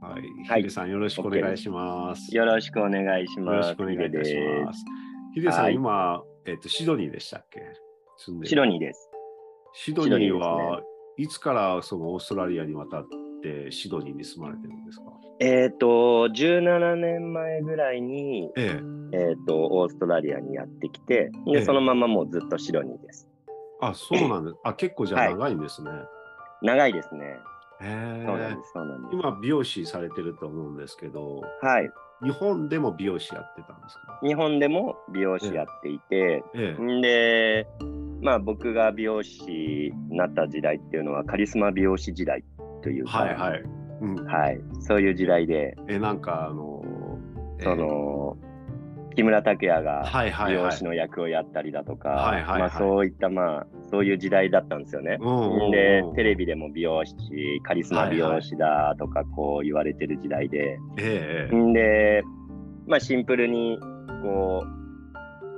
はい。はいヒデさん、よろしくお願いします。よろしくお願いしよます。ろしくお願いいたしまヒす。ヒデさん、はい今、えっと、シドニーでしたっけ？シドニーです。シドニーは、いつからそのオーストラリアに渡ってシドニーに住まれてるんですか？えっ、と、17年前ぐらいに、ええ。えっ、と、オーストラリアにやってきて、で、ええそのままもうずっとシドニーです。あ、そうなんです。あ、結構じゃあはい長いんですね。長いですね。そうなんで。す、そうなんです。今、美容師されてると思うんですけど、はい。日本でも美容師やってたんですか？日本でも美容師やっていて、ええ。んで、まあ僕が美容師になった時代っていうのはカリスマ美容師時代というか、はいはい。うん。はいそういう時代で、え、なんか、あの、ええその、木村拓哉がはいはいはい美容師。の役をやったりだとか、はいはいはいまあそういったまあそういう時代だったんですよね。でテレビでも美容師カリスマ美容師だとかこう言われてる時代で、ええええ。んでまあシンプルにこ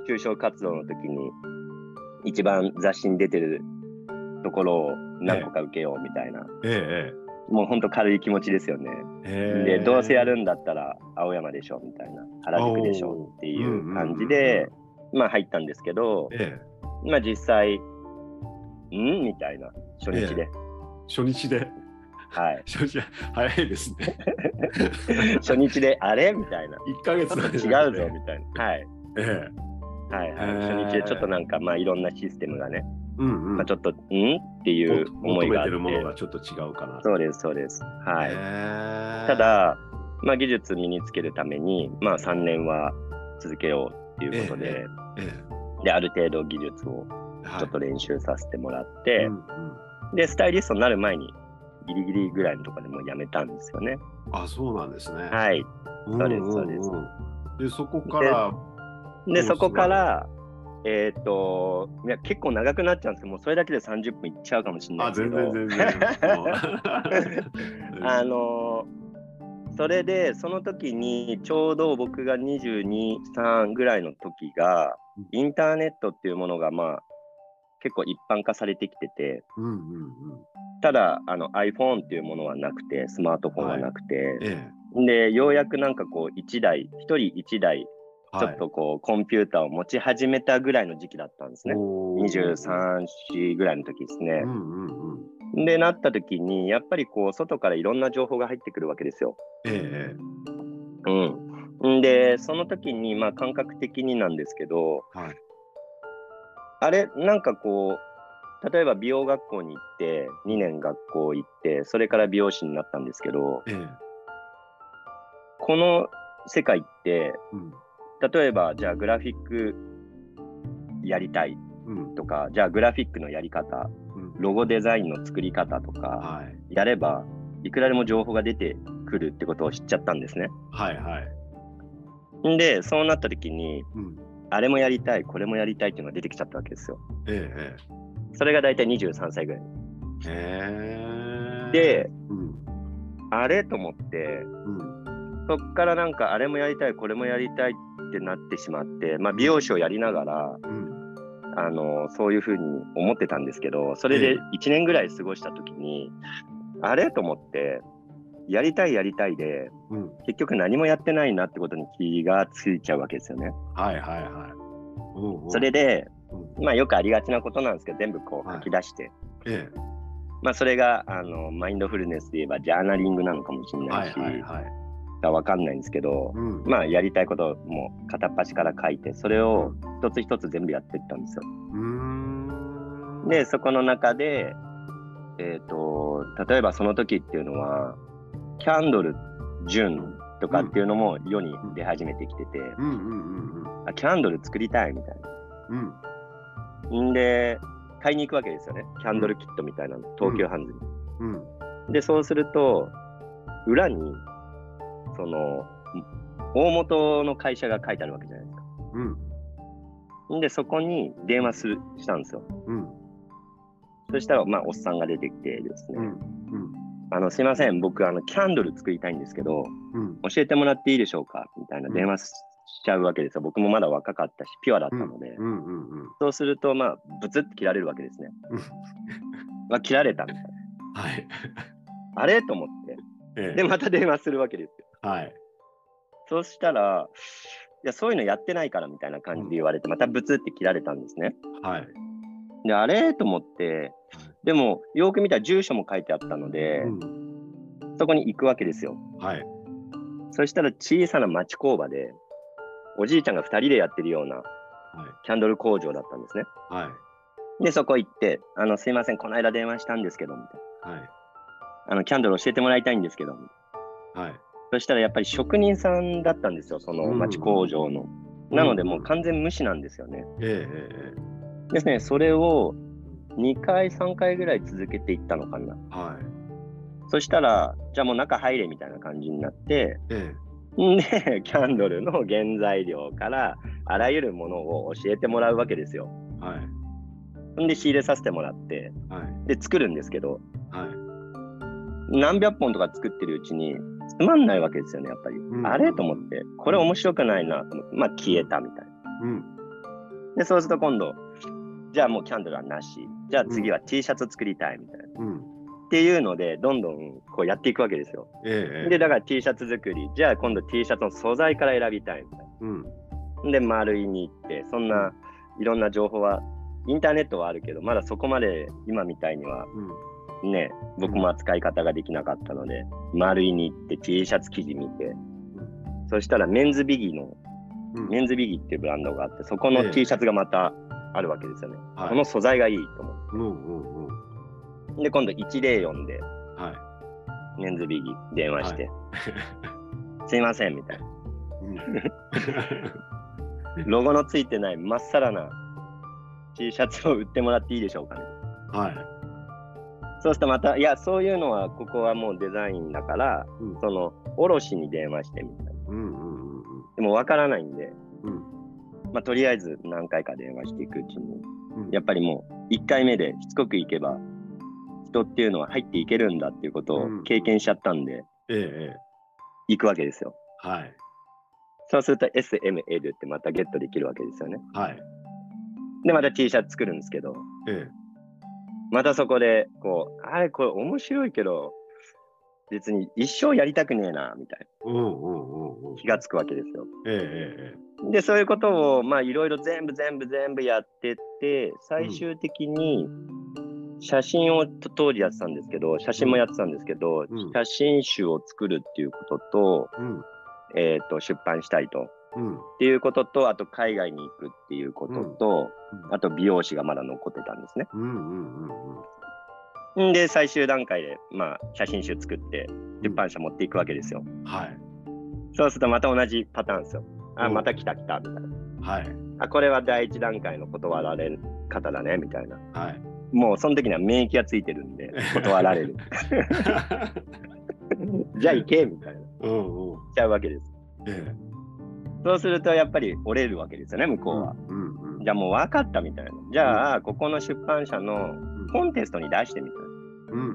う就職活動の時に一番雑誌に出てるところを何個か受けようみたいな、ええもうほんと軽い気持ちですよね。ええ。でどうせやるんだったら青山でしょみたいな原宿でしょっていう感じで、まあ入ったんですけど、ええ。まあ実際、ん？みたいな、初日で。初日で。はい。初日早いですね。初日で、あれ？みたいな。1ヶ月違うぞ、みたいな。はい。ええ。はいはい。初日でちょっとなんか、まあいろんなシステムがね、うんうん。まあちょっと、ん？っていう思求いがあってめてるものがちょっと違うかな。そうです、そうです。はい。いた、だ、まあ技術身につけるために、まあ3年は続けようっていうことで、えで、ある程度技術をえ、はいちょっと練習させてもらって、うんうんで、スタイリストになる前に、ギリギリぐらいのところでもう辞めたんですよね。あ、そうなんですね。はい。うんそうですそうですで、そこから、で、そこから、えっ、といや、結構長くなっちゃうんですけど、もうそれだけで30分いっちゃうかもしれないあ、ですけど、全然全然。あのーそれで、その時に、ちょうど僕が22、3ぐらいの時がうん、インターネットっていうものが、まあ、結構一般化されてきてて、うんうんうん。ただあの iPhone っていうものはなくて、スマートフォンはなくて、えで、ようやくなんかこう、1台、1人1台、え。ちょっとこう、コンピューターを持ち始めたぐらいの時期だったんですね。はい、23、4ぐらいの時ですねう。んうんうん。で、なった時に、やっぱりこう、外からいろんな情報が入ってくるわけですよ。ええうん。んで、その時に、まあ、感覚的になんですけど、はい。あれ、なんかこう、例えば美容学校に行って、2年学校行って、それから美容師になったんですけど、ええ。この世界って、うん。例えば、じゃあグラフィックやりたいうん。とか、じゃあグラフィックのやり方、うん。ロゴデザインの作り方とか、はい。やれば、いくらでも情報が出てくるってことを知っちゃったんですね。はいはい。んで、そうなった時に、うん。あれもやりたい、これもやりたいっていうのが出てきちゃったわけですよ。えええそれが大体23歳ぐらい。え。へえ。で、うん。あれと思って、うん。そっからなんかあれもやりたい、これもやりたいってなってしまって、まあ、美容師をやりながら、うん。あのそういうふうに思ってたんですけど、それでええ1年ぐらい過ごした時に、あれ？と思って、やりたいやりたいで、うん。結局何もやってないなってことに気がついちゃうわけですよね。はいはいはい。うんうんそれで、うんまあよくありがちなことなんですけど、全部こうはい書き出して、えまあそれがあのマインドフルネスで言えばジャーナリングなのかもしれないし、はいはい。がわかんないんですけど、うん。まあやりたいことも片っ端から書いて、それを一つ一つ全部やっていったんですよ。で、そこの中で、えっ、と、例えばその時っていうのは、キャンドル、ジュンとかっていうのも世に出始めてきてて、うんうんうんうん。あキャンドル作りたいみたいうん。な。んで、買いに行くわけですよね。キャンドルキットみたいなの、東急ハンズに。うん。で、そうすると、裏に、その、大元の会社が書いてあるわけじゃないですか。うん。んで、そこに電話するしたんですよ。うん。そしたら、まあ、おっさんが出てきてですね、うん。うん。あの、すいません、僕、あの、キャンドル作りたいんですけど、うん。教えてもらっていいでしょうかみたいな電話しちゃうわけですよ。僕もまだ若かったし、ピュアだったので。そうすると、まあ、ブツって切られるわけですね。うん まあ、切られたみたいな。はい。あれ？と思って。ええで、また電話するわけですよ。はい。そうしたら、いや、そういうのやってないからみたいな感じで言われて、またブツって切られたんですね。はい。で、あれ？と思って、でも、よく見たら住所も書いてあったので、うんそこに行くわけですよ。はい。そしたら小さな町工場で、おじいちゃんが2人でやってるようなはい。キャンドル工場だったんですね。はい。で、そこ行って、あの、すいません、この間電話したんですけど、みたいはい。な。あの、キャンドル教えてもらいたいんですけど、はい。そしたらやっぱり職人さんだったんですよ、その町工場の。なので、もう完全無視なんですよね。ですね、それを2回、3回ぐらい続けていったのかな。はい。そしたら、じゃあもう中入れみたいな感じになって、えんで、キャンドルの原材料からあらゆるものを教えてもらうわけですよ。えはい。んで、仕入れさせてもらって、はい。で、作るんですけど、はい。何百本とか作ってるうちに、つまんないわけですよね、やっぱり。んあれ？と思って、これ面白くないなと思って、まあ消えたみたいな。うん。で、そうすると今度、じゃあもうキャンドルはなし。じゃあ次は T シャツ作りたいみたいな。うん。っていうので、どんどんこうやっていくわけですよ。えええで、だから T シャツ作り、じゃあ今度 T シャツの素材から選びたいみたいうん。な。で、丸いに行って、そんないろんな情報は、インターネットはあるけど、まだそこまで今みたいにはうん。ね、僕も扱い方ができなかったので、丸いに行って T シャツ生地見て、そしたらメンズビギの、うん。メンズビギっていうブランドがあって、そこのええ T シャツがまたあるわけですよね。はいこの素材がいいと思うんうんうん。って。で、今度104ではい。メンズビギ電話して、すいませんみたいな。うん。ロゴのついてないまっさらな T シャツを売ってもらっていいでしょうかね。はい。そうするとまた、いや、そういうのは、ここはもうデザインだから、うんその、卸に電話してみたいな。うんうんうんうん。でも分からないんで、うん。まあ、とりあえず何回か電話していくうちに、うんやっぱりもう1回目でしつこくいけば、人っていうのは入っていけるんだっていうことをうん経験しちゃったんで、ええええ。行くわけですよ。はい。そうすると SML ってまたゲットできるわけですよね。はい。で、また T シャツ作るんですけど、えまたそこで、こう、あれ、これ面白いけど、別に一生やりたくねえな、みたいな気。がつくわけですよ。えええで、そういうことを、まあ、いろいろ全部全部全部やってって、最終的に、写真をと当時やってたんですけど、写真もやってたんですけど、うん写真集を作るっていうことと。えっ、と、出版したいと。うん。っていうことと、あと海外に行くっていうことと、あと美容師がまだ残ってたんですね。うんうんうんうん。んで、最終段階で、まあ、写真集作って、出版社持っていくわけですよ。はい。そうするとまた同じパターンですよ。あ、うんまた来た来た、みたいな。はい。あ、これは第一段階の断られる方だね、みたいな。はい。もうその時には免疫がついてるんで、断られる。じゃあ行け、みたいな。うんうん。しちゃうわけです。ええ。そうするとやっぱり折れるわけですよね、向こうは。うんうん。じゃあもう分かったみたいな。じゃあ、ここの出版社のコンテストに出してみたいうん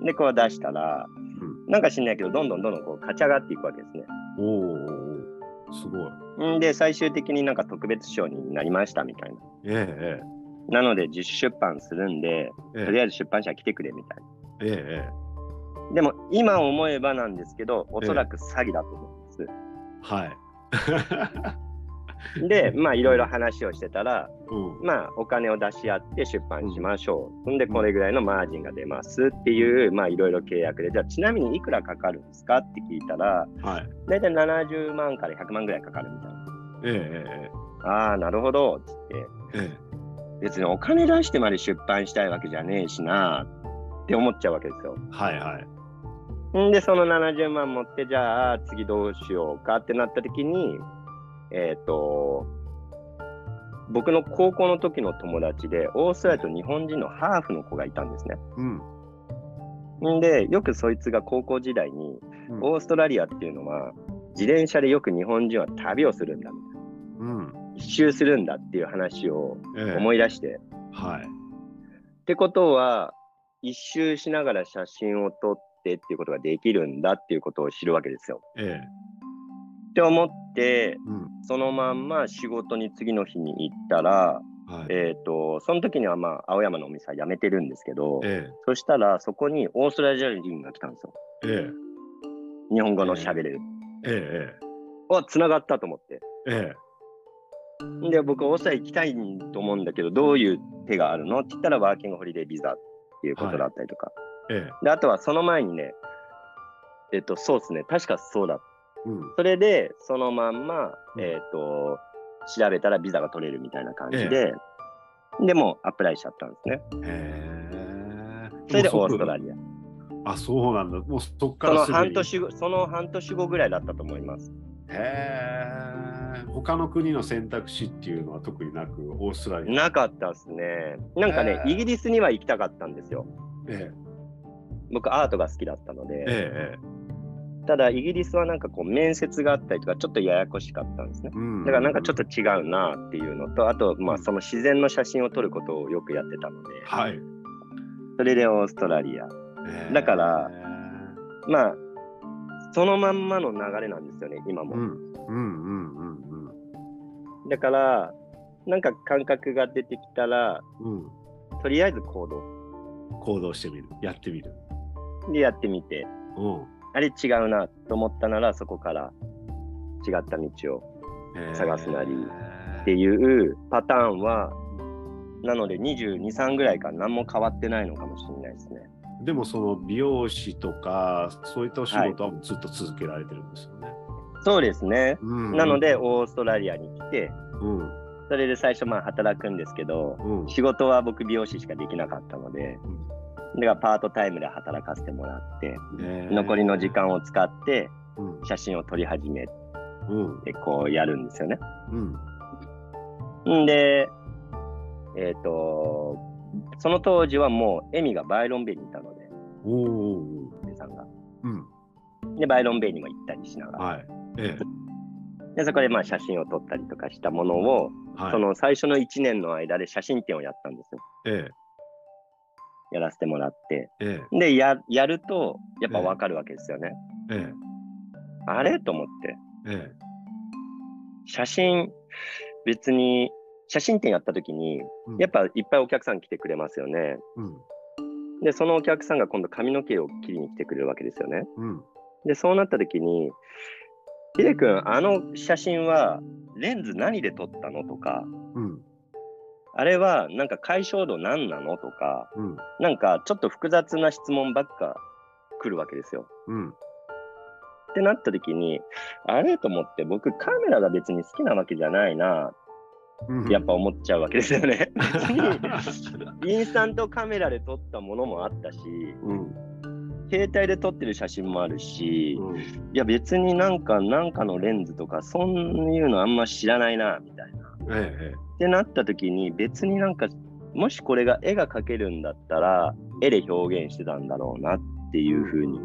な。で、こう出したら、うん。なんか知んないけど、どんどんどんどんこう勝ち上がっていくわけですね。おお。すごい。んで、最終的になんか特別賞になりましたみたいな。ええなので、自主出版するんで、ええ。とりあえず出版社来てくれみたいな。えええでも、今思えばなんですけど、おそらく詐欺だと思うんです。え。はい。で、まあ、いろいろ話をしてたら、うん。まあ、お金を出し合って出版しましょう。ほんで、これぐらいのマージンが出ますっていう、まあ、いろいろ契約で、じゃあ、ちなみにいくらかかるんですかって聞いたら、はい。だいたい70万から100万ぐらいかかるみたいな。ええああ、なるほど、つって。ええ。え別にお金出してまで出版したいわけじゃねえしなって思っちゃうわけですよ。え。はいはい。んで、その70万持って、じゃあ次どうしようかってなった時に、えっ、と、僕の高校の時の友達で、オーストラリアと日本人のハーフの子がいたんですね。うん。んで、よくそいつが高校時代に、うんオーストラリアっていうのは、自転車でよく日本人は旅をするんだみたいな。うん。一周するんだっていう話をええ。思い出して、はい。ってことは、一周しながら写真を撮ってっていうことができるんだっていうことを知るわけですよ。ええ。って思って、うん。そのまんま仕事に次の日に行ったら、はい。えっ、と、その時にはまあ、青山のお店は辞めてるんですけど、えそしたらそこにオーストラリア人が来たんですよ。え。え日本語の喋れる。え。えわ、繋がったと思って。え。えで、僕、オーストラリア行きたいと思うんだけど、どういう手があるのって言ったら、ワーキングホリデービザっていうことだったりとか。え。えで、あとはその前にね、えっと、そうですね、確かそうだ。え。うん。それで、そのまんま、うんえっと、調べたらビザが取れるみたいな感じで、でもうアプライしちゃったんですね。へえ。それでオーストリラリア。ア。あ、そうなんだ。もうそっかそのらすぐに半年後、その半年後ぐらいだったと思います。へえ。他の国の選択肢っていうのは特になく、オーストラリア。なかったですね。なんかね、イギリスには行きたかったんですよ。え僕、アートが好きだったのえ。で、ええ。ただ、イギリスはなんかこう、面接があったりとか、ちょっとややこしかったんですね。うんだからなんかちょっと違うなっていうのと、あと、まあ、その自然の写真を撮ることをよくやってたので、はい。それでオーストラリア。へえだから、まあ、そのまんまの流れなんですよね、今も。うん。うんうんうんうんだから、なんか感覚が出てきたら、うん。とりあえず行動行動してみる。やってみる。でやってみて、うん。あれ違うなと思ったなら、そこから違った道を探すなりっていうパターンは、なので22、3ぐらいから何も変わってないのかもしれないですね。でもその美容師とかそういったお仕事はずっと続けられてるんですよね。そうですね。うんなので、オーストラリアに来て、うんそれで最初まあ働くんですけど、うん仕事は僕美容師しかできなかったので、だからパートタイムで働かせてもらって、残りの時間を使ってうん。写真を撮り始めうん。てこうやるんですよね。うん。んで、えっ、と、その当時はもうエミがバイロンベイにいたので、おおさんが。うん。で、バイロンベイにも行ったりしながら。はい。えで、そこでまあ写真を撮ったりとかしたものを、えはい。その最初の1年の間で写真展をやったんですよ。えやらせてもらって。ええで、ややると、やっぱわかるわけですよね。ええあれ？と思って。ええ写真、別に、写真展やった時に、うんやっぱいっぱいお客さん来てくれますよね。うんで、そのお客さんが今度髪の毛を切りに来てくれるわけですよね。うんで、そうなった時に、ヒデ君、あの写真はレンズ何で撮ったの？とか、うんあれはなんか解消度何なのとか、うんなんかちょっと複雑な質問ばっか来るわけですよ。うんってなった時に、あれと思って、僕カメラが別に好きなわけじゃないな、うんやっぱ思っちゃうわけですよね。インスタントカメラで撮ったものもあったし、うん携帯で撮ってる写真もあるし、うんいや別になんか、なんかのレンズとか、そういうのあんま知らないな、みたいな。ええ。ってなった時に、別になんか、もしこれが絵が描けるんだったら、絵で表現してたんだろうなっていうふうに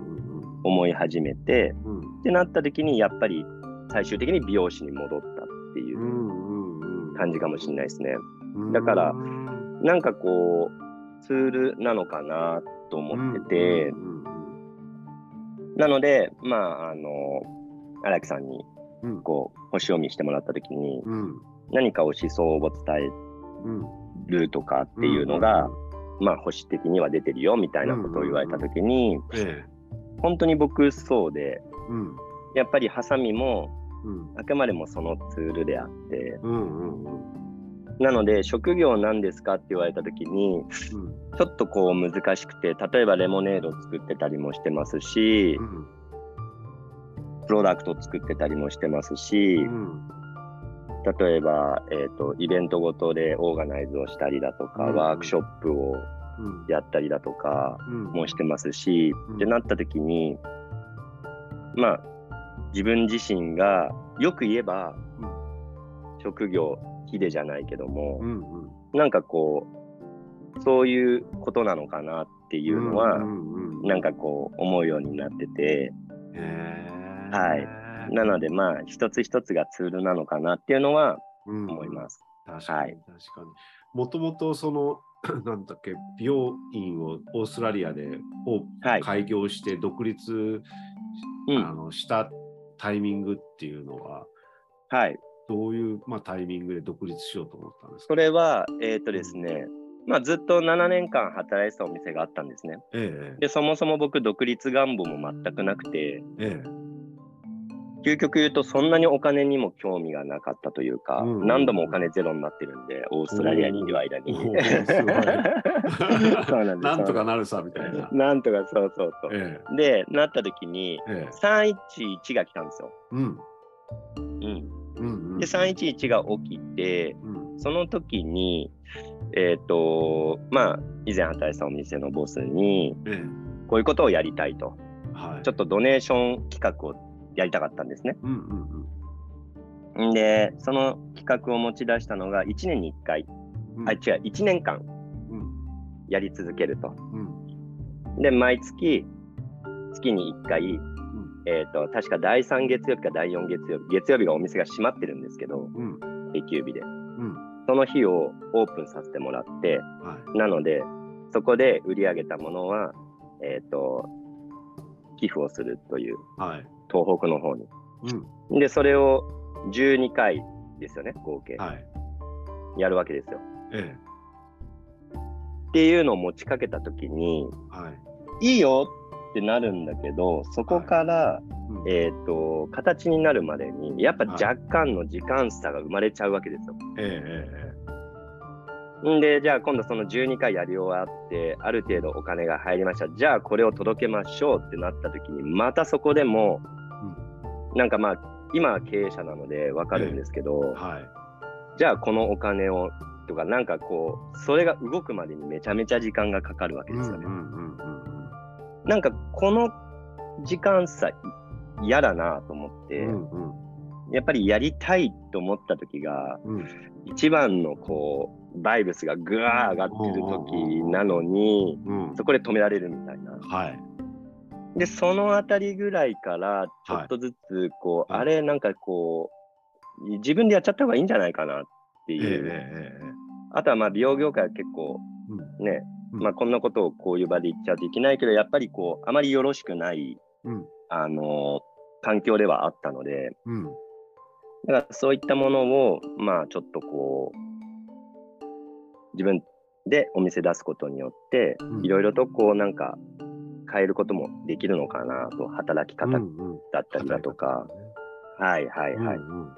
思い始めて、うん。ってなった時に、やっぱり最終的に美容師に戻ったっていう感じかもしれないですね。うん。だからうんなんかこう、ツールなのかなと思ってて、うん。なので、まあ、あの、荒木さんにうん。こう、星読みしてもらった時に、うん何かを思想を伝えうんるとかっていうのが、まあ、星的には出てるよみたいなことを言われた時に、ええ。本当に僕そうで、うん。やっぱりハサミもうん。あくまでもそのツールであって、うんうんうん。なので職業なんですかって言われた時に、うん。ちょっとこう難しくて、例えばレモネード作ってたりもしてますしう、ん。プロダクト作ってたりもしてますし、うん例えば、えっ、と、イベントごとでオーガナイズをしたりだとか、うん。ワークショップをうん。やったりだとかうん。もしてますし、うん。ってなった時に、まあ、自分自身が、よく言えば、職業、ヒデじゃないけども、うんうん。なんかこう、そういうことなのかなっていうのは、んなんかこう、思うようになってて、はいなのでまあ、一つ一つがツールなのかなっていうのはうん。思います。確かに、はい。確かに。もともとその、なんだっけ、美容院をオーストラリアで開業して独立、うん。あのしたタイミングっていうのは、はい。どういう、まあ、タイミングで独立しようと思ったんですか？それは、えっ、とですね、まあ、ずっと7年間働いてたお店があったんですね。ええ。で、そもそも僕、独立願望も全くなくて、ええ究極言うと、そんなにお金にも興味がなかったというか、うんうん何度もお金ゼロになってるんで、オーストラリアにいる間に。そうなんですなんとかなるさみたいな。なんとか、そうそうそう。えで、なった時に、えええ311が来たんですよ。うんうん。うんうんで、311が起きて、うんその時に、えっ、と、まあ、以前働いてたお店のボスに、えこういうことをやりたいと。えはいちょっとドネーション企画をやりたかったんですね。うんうんん。で、その企画を持ち出したのが1年に1回、うん。あ、違う、1年間うん。やり続けると。うん。で、毎月、月に1回、うん。えっ、と、確か第3月曜日か第4月曜日、月曜日がお店が閉まってるんですけど、うん。定休日で。うん。その日をオープンさせてもらって、はい。なので、そこで売り上げたものは、えっ、と、寄付をするという、はい東北の方に。うんで、それを12回ですよね、合計。はいやるわけですよ。えっていうのを持ちかけたときに、えはいいいよってなるんだけど、そこから、うんえっ、と、形になるまでに、やっぱ若干の時間差が生まれちゃうわけですよ。ええで、じゃあ今度その12回やり終わって、ある程度お金が入りました。じゃあこれを届けましょうってなった時に、またそこでも、なんかまあ、今は経営者なのでわかるんですけど、えはい。じゃあこのお金をとか、なんかこう、それが動くまでにめちゃめちゃ時間がかかるわけですよね。なんかこの時間差嫌だなと思って、うんうん。やっぱりやりたいと思った時が、うん。一番のこう、バイブスがぐわー上がってる時なのに、うん。そこで止められるみたいな。はいで、そのあたりぐらいから、ちょっとずつ、こう、はい。あれ、なんかこう、自分でやっちゃった方がいいんじゃないかなってええいう。ええあとは、まあ、美容業界は結構、うん。ね、うん。まあ、こんなことをこういう場で言っちゃうといけないけど、やっぱりこう、あまりよろしくない、うん。あの環境ではあったので、うん。だからそういったものを、まあ、ちょっとこう、自分でお店出すことによってう、ん。いろいろとこう、なんか、変えることもできるのかなと、働き方うんうん。だったりだとか、はいはいはい、うんうん。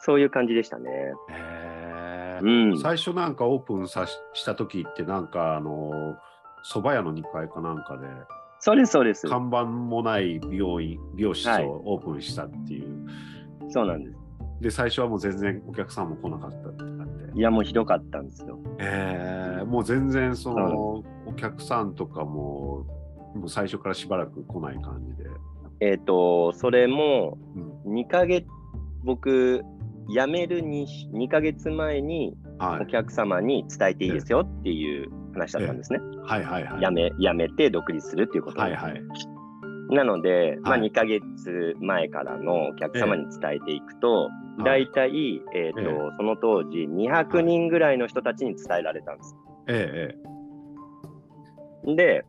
そういう感じでしたね。へえうん。最初なんかオープンさしした時ってなんかあの蕎麦屋の2階かなんかで。そうです、そうです。看板もない美容院美容室はい。をオープンしたっていう、そうなんです。で最初はもう全然お客さんも来なかったってなっていや、もうひどかったんですよ。えー、もう全然そのお客さんとかももう最初からしばらく来ない感じで、えっ、と、それもうん。2ヶ月、僕、辞める 2, 2ヶ月前にはい、お客様に伝えていいですよっていう話だったんですね。はいはいはい。辞め辞めて独立するっていうこと、はいはい。なので、まあ、はい。2ヶ月前からのお客様に伝えていくと、ええ。大体、えーとええ。その当時200人ぐらいの人たちに伝えられたんです。えええ。で、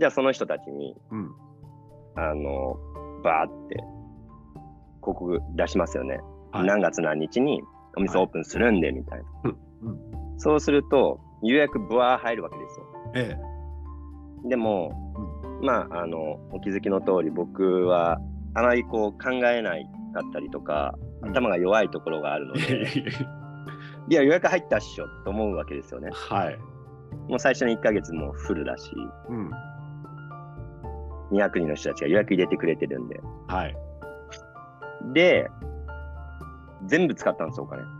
じゃあその人たちに、うん。あの、バーって広告出しますよね。はい。何月何日にお店オープンするんで、みたいな。うん。そうすると、予約ブワー入るわけですよ。ええ。でも、まあ、あの、お気づきの通り、僕はあまりこう考えないかったりとか、うん。頭が弱いところがあるので、やいやいや、予約入ったっしょと思うわけですよね。はい、もう最初の1ヶ月もフルだし、うん、200人の人たちが予約入れてくれてるんで。はい。で、全部使ったんですよ、お金。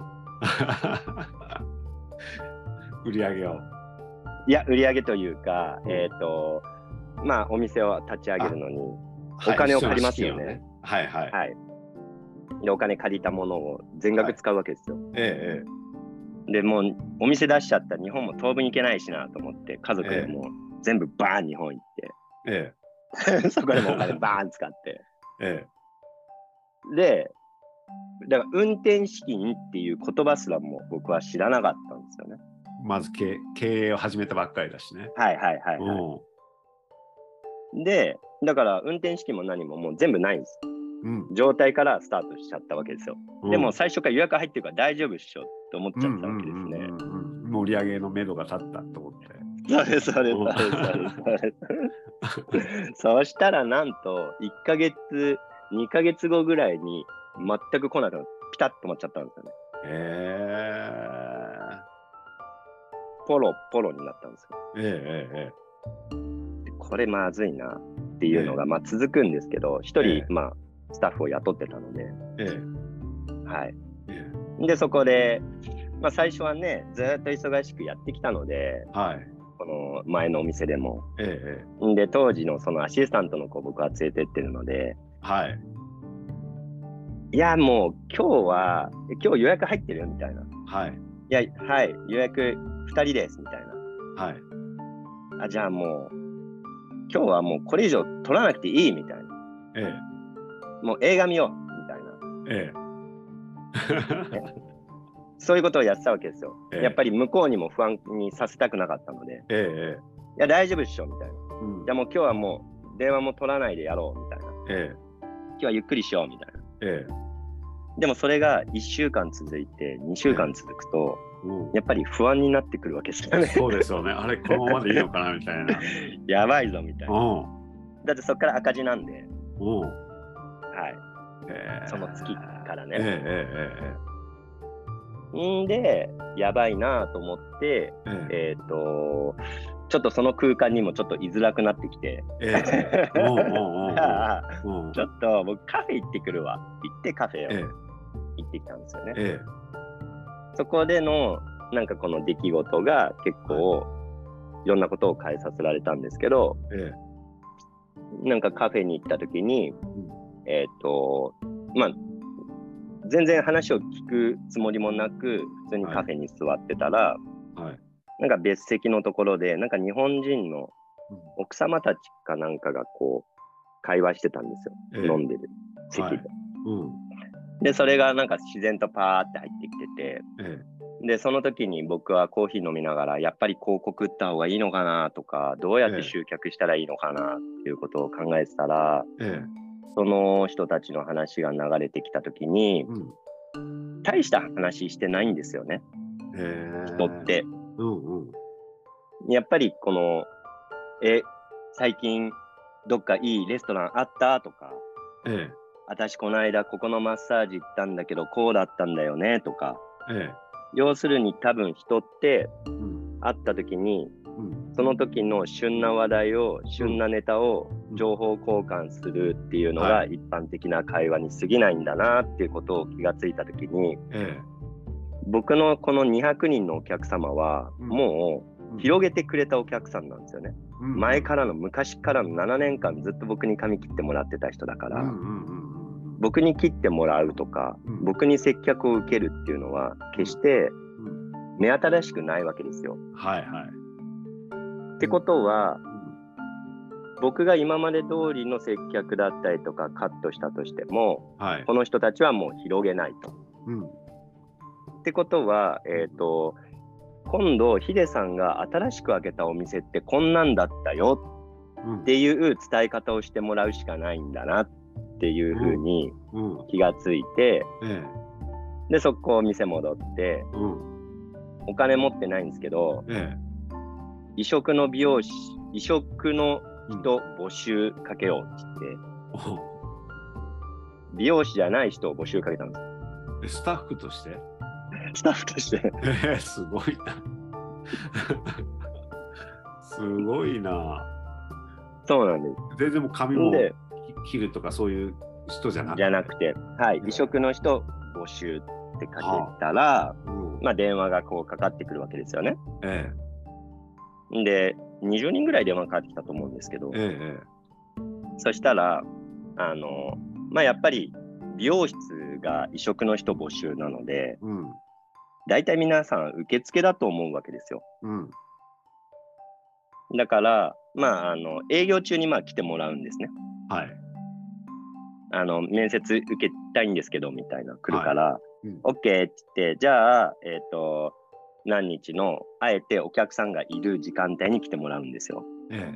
売り上げを。いや、売り上げというか、うん。えっ、と、まあ、お店を立ち上げるのに、はいお金を借りますよね。必要な資金をはいはい、はい。で、お金借りたものを全額使うわけですよ。ええで、もう、お店出しちゃったら日本も当分行けないしなと思って、家族でもう全部バーン日本行っええ。て、そこでもお金バーン使って。ええで、だから運転資金っていう言葉すらも僕は知らなかったんですよね。えまず経経営を始めたばっかりだしね。はいはいはい、はいうんで、だから運転資金も何ももう全部ないんです。うん。状態からスタートしちゃったわけですよ。うんでも、最初から予約入ってるから大丈夫っしょって思っちゃったわけですね。盛り上げの目処が立ったと思って。そうです、そうです、そうしたら、なんと、1ヶ月、2ヶ月後ぐらいに、全く来なくなって、ピタッと止まっちゃったんですよね。へポロポロになったんですよ。え。えええでこれまずいなっていうのが、まあ、続くんですけど、一人、ええまあ、スタッフを雇ってたので、え。ええ。はい。えで、そこで、まあ、最初はね、ずーっと忙しくやってきたので、え。はい。この前のお店でも。ええ。で、当時のそのアシスタントの子僕は連れてってるので、はい。いや、もう今日は、今日予約入ってるよみたいな。いはい。や、はい、予約2人ですみたいはい。な。あ、じゃあもう、今日はもうこれ以上取らなくていいみたいな。えもう映画見ようみたいな。え。ええ。そういうことをやってたわけですよ。ええやっぱり向こうにも不安にさせたくなかったので、ええ。いや、大丈夫っしょみたいな。うんじゃあもう今日はもう電話も取らないでやろうみたいな。え今日はゆっくりしようみたいな。え。えでもそれが1週間続いて、2週間続くと、え。うんやっぱり不安になってくるわけですよね。そうですよね。あれ、このままでいいのかなみたいな。やばいぞみたいな。うん。だってそこから赤字なんで、うん。はい。ええその月からねえええんで、やばいなと思って、ええ。えええっ、と、ちょっとその空間にもちょっと居づらくなってきて、えちょっと僕カフェ行ってくるわ。行ってカフェをええ。行ってきたんですよね。えそこでのなんかこの出来事が結構い。ろんなことを変えさせられたんですけど、ええ。なんかカフェに行った時に、ん。えっ、と、まあ、全然話を聞くつもりもなく、普通にカフェに座ってたら、え。はい。なんか別席のところで、なんか日本人のうん奥様たちかなんかがこう、会話してたんですよ。ええ飲んでる席で。はいうん。で、それがなんか自然とパーって入ってきてて、えで、その時に僕はコーヒー飲みながら、やっぱり広告打った方がいいのかなとか、どうやって集客したらいいのかなっていうことを考えてたら、え。えその人たちの話が流れてきた時にえ。、うん。大した話してないんですよね、ええ。人って。うんうん。やっぱりこの、え、最近どっかいいレストランあった？とか、ええ。私この間ここのマッサージ行ったんだけどこうだったんだよね？とか、え要するに多分人って。会った時にうん。その時の旬な話題を、旬なネタをうん情報交換するっていうのはが一般的な会話に過ぎないんだなっていうことを気がついた時に、え僕のこの200人のお客様はうんもえ。う広げてくれたお客さんなんですよね。うん前からの昔からの7年間ずっと僕に髪切ってもらってた人だから、うんうんうんうん。僕に切ってもらうとか、うん僕に接客を受けるっていうのは決してうん目新しくないわけですよ。はいはい。ってことは、うん僕が今まで通りの接客だったりとかカットしたとしても、はい。この人たちはもう広げないと。うん。ってことは、えっ、と、今度、ヒデさんが新しく開けたお店ってこんなんだったようんっていう伝え方をしてもらうしかないんだなっていうふうにうん。気がついて、えで、そこを店戻って、え。うん。お金持ってないんですけど、え異色の美容師、異色のえ。人募集かけようって言って、お美容師じゃない人を募集かけたんです。えスタッフとして？スタッフとして。ええすごいな。すごいな。そうなんで全然もう髪す。もで、切るとかそういう人じゃなくて？じゃなくて、はい、異色の人募集ってかけたら、うん。まあ電話がこうかかってくるわけですよね。えで、20人ぐらい電話かかってきたと思うんですけどえ。、ええ。そしたら、あの、まあやっぱり美容室が異色の人募集なので、うん。大体皆さん受付だと思うわけですよ。うん。だから、まあ、あの営業中にまあ来てもらうんですね。はい。あの面接受けたいんですけどみたいな来るから、うん。OK って言って、じゃあ、えっ、と、何日の、あえてお客さんがいる時間帯に来てもらうんですよ。え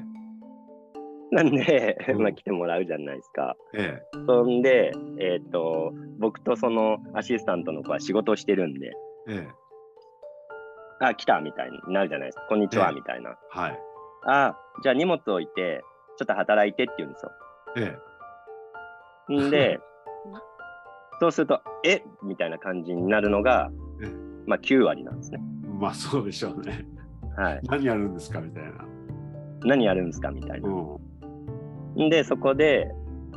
なんで、うんまあ来てもらうじゃないですか。えそんで、えっ、と、僕とそのアシスタントの子は仕事をしてるんで、え。ええ。あ、来たみたいになるじゃないですか。こんにちは、ええみたいな。はい。あ、じゃあ荷物置いて、ちょっと働いてって言うんですよ。えんで、そうすると、えみたいな感じになるのがええ、まあ9割なんですね。え。まあそうでしょうね。はい。何やるんですかみたいな。何やるんですかみたいな。うん。んで、そこで、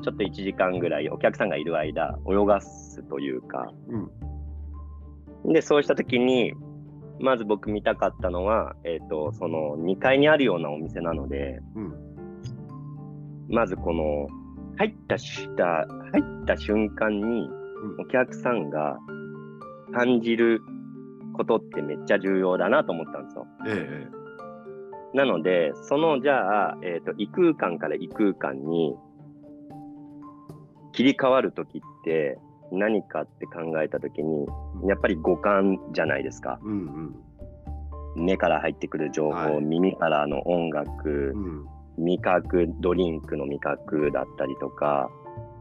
ちょっと1時間ぐらいお客さんがいる間、泳がすというか、うん。で、そうしたときに、まず僕見たかったのは、えっ、と、その2階にあるようなお店なので、うん。まずこの、入ったした、入った瞬間に、お客さんが感じることってめっちゃ重要だなと思ったんですよ。ええ。なので、そのじゃあ、えっ、と、異空間から異空間に切り替わるときって何かって考えたときに、やっぱり五感じゃないですか。うん目から入ってくる情報、はい耳からの音楽う、ん。味覚、ドリンクの味覚だったりとか、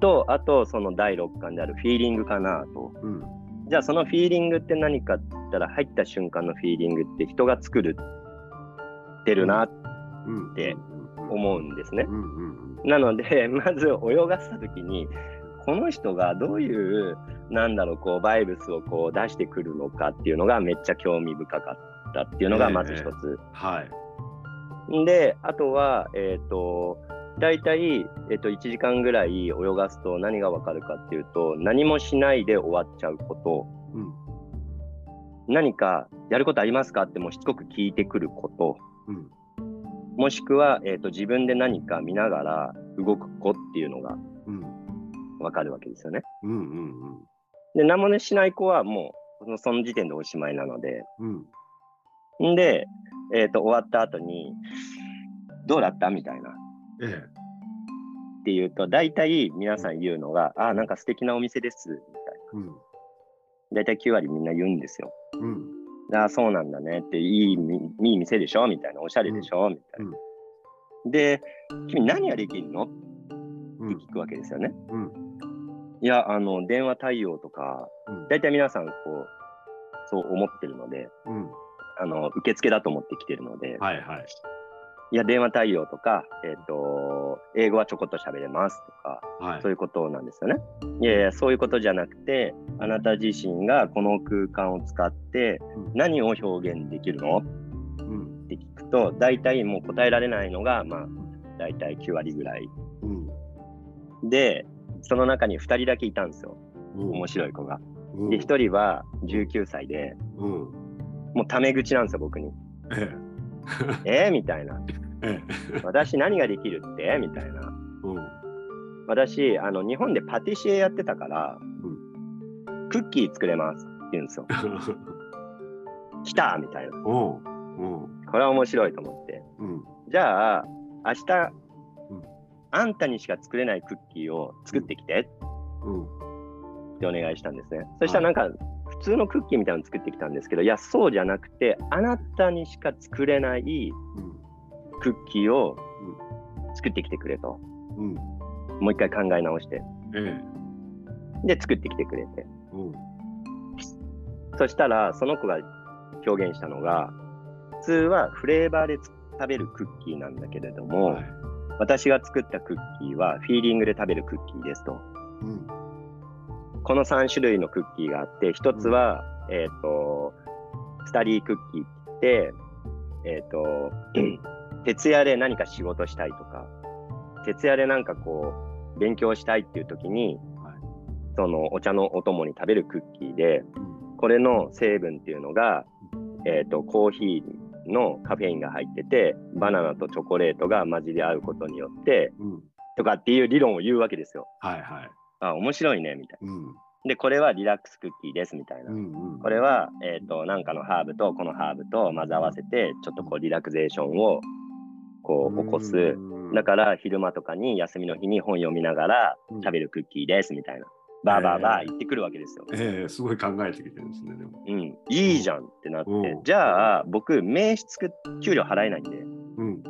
と、あとその第六感であるフィーリングかなと。うん。じゃあそのフィーリングって何かって言ったら入った瞬間のフィーリングって人が作るってるなうん。で思うんですね。なので、まず泳がせた時に、この人がどういう、なんだろう、こう、バイブスをこう出してくるのかっていうのがめっちゃ興味深かったっていうのがまず一つ。はい。で、あとは、えっ、と、大体、えっと1時間ぐらい泳がすと何がわかるかっていうと、何もしないで終わっちゃうこと、うん。何かやることありますかってもうしつこく聞いてくること、うん。もしくは、えっと自分で何か見ながら動く子っていうのがうん。わかるわけですよね。うんうんで、何もねしない子はもうそのその時点でおしまいなので、う。んで、えっと終わった後に、どうだった？みたいな。ええ。っていうと、大体皆さん言うのが、ああ、なんか素敵なお店です、みたいうん。な。大体9割みんな言うんですよ。うん。ああ、そうなんだねって、いいみいい店でしょみたいな。おしゃれでしょみたいな。で、君何ができるの？ってうん。聞くわけですよね。うん。いや、あの、電話対応とか、うん。大体皆さん、こう、そう思ってるので、うん。あの、受付だと思ってきてるので、はいはい。いや、電話対応とか、えっ、と、英語はちょこっと喋れますとか、はい。そういうことなんですよね。いやいや、そういうことじゃなくて、あなた自身がこの空間を使ってうん何を表現できるの？っうん。て聞くと、大体もう答えられないのが、まあ、大体9割ぐらい。うん。で、その中に2人だけいたんですよ。うん面白い子が。うんで、1人は19歳で、うん。もうタメ口なんですよ、僕に。え えー、みたいな。え。え私何ができるって？みたいな。私、あの、日本でパティシエやってたから、クッキー作れますって言うんですよ。来たみたいな。これは面白いと思って。うん。じゃあ、明日、うんあんたにしか作れないクッキーを作ってきてうん。ってお願いしたんですね。そしたらなんか、普通のクッキーみたいなの作ってきたんですけど、いや、そうじゃなくて、あなたにしか作れないうん。クッキーを作ってきてくれと。うん。もう一回考え直して。ええ。で、作ってきてくれて。うん。そしたら、その子が表現したのが、普通はフレーバーで食べるクッキーなんだけれども、はい。私が作ったクッキーはフィーリングで食べるクッキーですと。うん。この3種類のクッキーがあって、一つは、えっ、と、スタディクッキーってえっ、と、徹夜で何か仕事したいとか、徹夜でなんかこう、勉強したいっていう時に、はいそのお茶のお供に食べるクッキーで、うん。これの成分っていうのが、えっ、と、コーヒーのカフェインが入ってて、バナナとチョコレートが混じり合うことによって、うん。とかっていう理論を言うわけですよ。はいはい。あ、面白いね、みたいうん。な。で、これはリラックスクッキーです、みたいな。うんうん。これは、えっ、と、なんかのハーブとこのハーブと混ぜ合わせて、ちょっとこうリラクゼーションをこう起こす。うんだから昼間とかに休みの日に本読みながらうん食べるクッキーですみたいな。バーバーバー言ってくるわけですよ。ええすごい考えてきてるんですね、でも。うん、いいじゃんってなってう、んじゃあ僕、名刺作っ給料払えないんで、うん。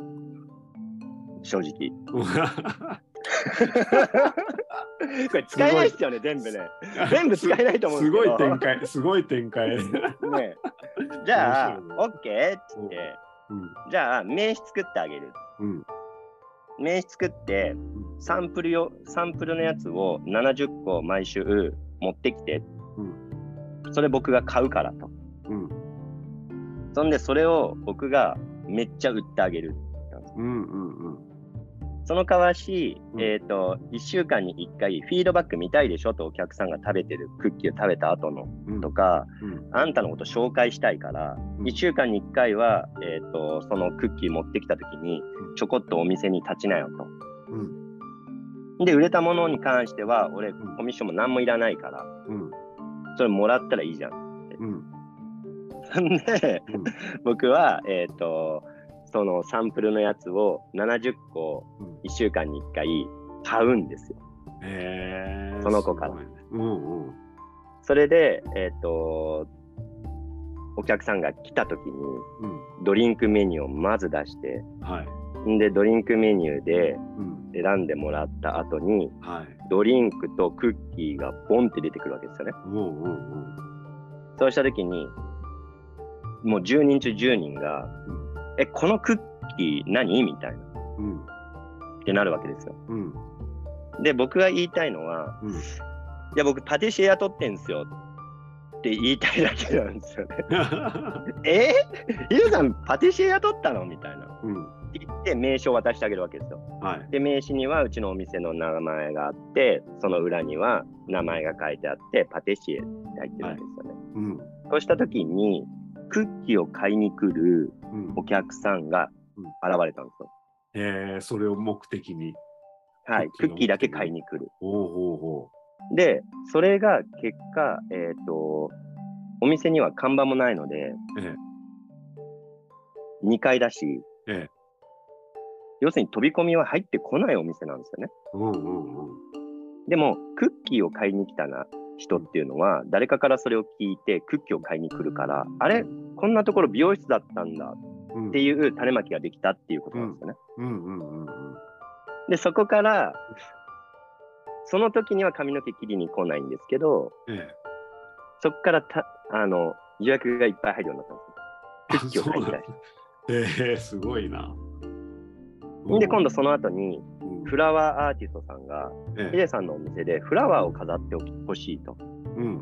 正直。これ使えないですよね、全部ね。全部使えないと思うす。ごい展開、すごい展開。ね、じゃあ、OK っつって、うんじゃあ名刺作ってあげる。うん名刺作って、サンプルよ、サンプルのやつを70個毎週持ってきて、それ僕が買うからと。うんそんで、それを僕がめっちゃ売ってあげる。うんうんその代わし、うん。えっ、と、1週間に1回フィードバック見たいでしょとお客さんが食べてるクッキーを食べた後のうん。とか、うん。あんたのこと紹介したいから、うん。1週間に1回は、えっ、と、そのクッキー持ってきた時にうん、ちょこっとお店に立ちなよと。うん。で、売れたものに関しては、俺、ん。コミッションも何もいらないから、うん。それもらったらいいじゃん。うんそん。で、うん。僕は、えっ、と、そのサンプルのやつを70個うん1週間に1回買うんですよ。へえその子から。すごいね。うんうん。それで、えっ、と、お客さんが来た時に、うん。ドリンクメニューをまず出して、はい。んで、ドリンクメニューでうん。選んでもらった後に、はい。ドリンクとクッキーがボンって出てくるわけですよね。うんうんうん。そうした時に、もう10人中10人が、うん。え、このクッキー何？みたいな。うんってなるわけですよ。うんで、僕が言いたいのは、うんいや、僕パティシエ雇ってんすよって言いたいだけなんですよね。え？ー、ゆうさんパティシエ雇ったの？みたいな。うんって言って名刺を渡してあげるわけですよ。はいで、名刺にはうちのお店の名前があって、その裏には名前が書いてあって、パティシエって入ってるんですよね。うんそうした時に、クッキーを買いに来るうんお客さんが現れたんですよ。へえそれを目的に。はい、クッキーだけ買いに来る。おうほうほで、それが結果、えっ、と、お店には看板もないので、うえ。2階だし、ええ。え要するに飛び込みは入ってこないお店なんですよね。うんうんうん。でも、クッキーを買いに来たな人っていうのは、誰かからそれを聞いて、クッキーを買いに来るから、あれこんなところ美容室だったんだうんっていう種まきができたっていうことなんですよね。うんうんうんうんで、そこから、その時には髪の毛切りに来ないんですけど、えそこからたあの予約がいっぱい入るようになったんですよ。クッキーを買いたい。えええすごいなで、今度その後に、うんフラワーアーティストさんが、えヒデさんのお店でフラワーを飾ってほしいと。うん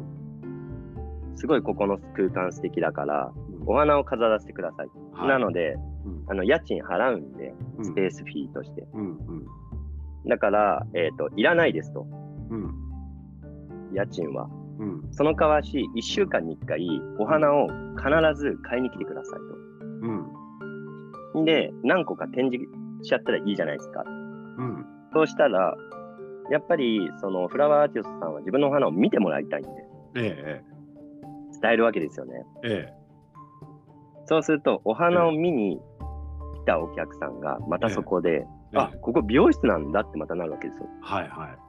すごいここの空間素敵だから、うんお花を飾らせてください。はいなので、うんあの家賃払うんで、うんスペースフィーとして。うんうんだから、えっ、と、いらないですと、うん家賃は。うんその代わし、1週間に1回、お花を必ず買いに来てくださいうんと。で、何個か展示しちゃったらいいじゃないですか。うんそうしたら、やっぱり、そのフラワーアーティストさんは自分のお花を見てもらいたいんで、ええ伝えるわけですよね。ええそうすると、お花を見に来たお客さんが、またそこで、ええあ、ここ美容室なんだってまたなるわけですよ。はいはい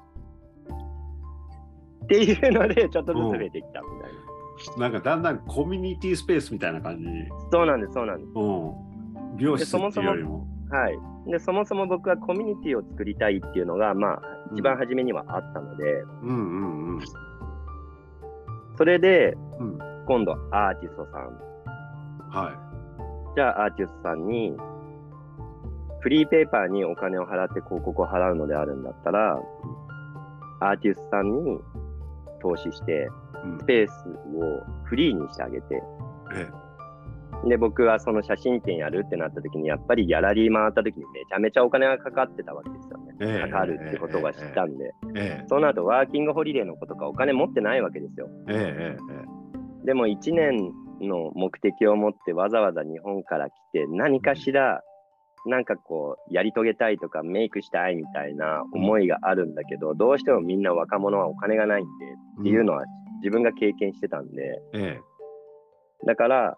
っていうので、ちょっとずつ増えてきたみたいな。なんかだんだんコミュニティスペースみたいな感じそうなんです、そうなんです。うん美容室っていうよりもはい。で、そもそも僕はコミュニティを作りたいっていうのが、まあ、一番初めにはあったので、うんうんうんそれで、うん今度アーティストさん。はじゃあアーティストさんに、フリーペーパーにお金を払って広告を払うのであるんだったら、アーティストさんに投資して、いうん。スペースをフリーにしてあげて、えで、僕はその写真展やるってなった時に、やっぱりギャラリー回った時にめちゃめちゃお金がかかってたわけですよね。ええ。かかるってことが知ったんで。ええ。その後、ワーキングホリデーの子とかお金持ってないわけですよ。でも1年の目的を持ってわざわざ日本から来て何かしらなんかこうやり遂げたいとかメイクしたいみたいな思いがあるんだけどどうしてもみんな若者はお金がないんでっていうのは自分が経験してたんで。ええ。だから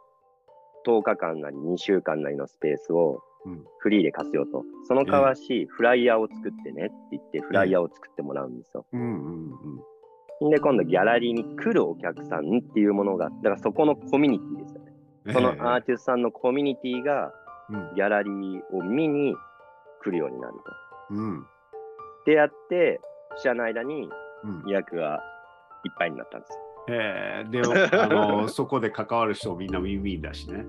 10日間なり2週間なりのスペースをうん。フリーで貸すよと。その代わしフライヤーを作ってねって言ってフライヤーを作ってもらうんですよ。うんうんうんで今度ギャラリーに来るお客さんっていうものがだからそこのコミュニティですよね。そのアーティストさんのコミュニティがうんギャラリーを見に来るようになると。うん。でやって、知らない間にうん予約がいっぱいになったんですえー、で、あの、そこで関わる人みんなウィンウィンだしね。よ。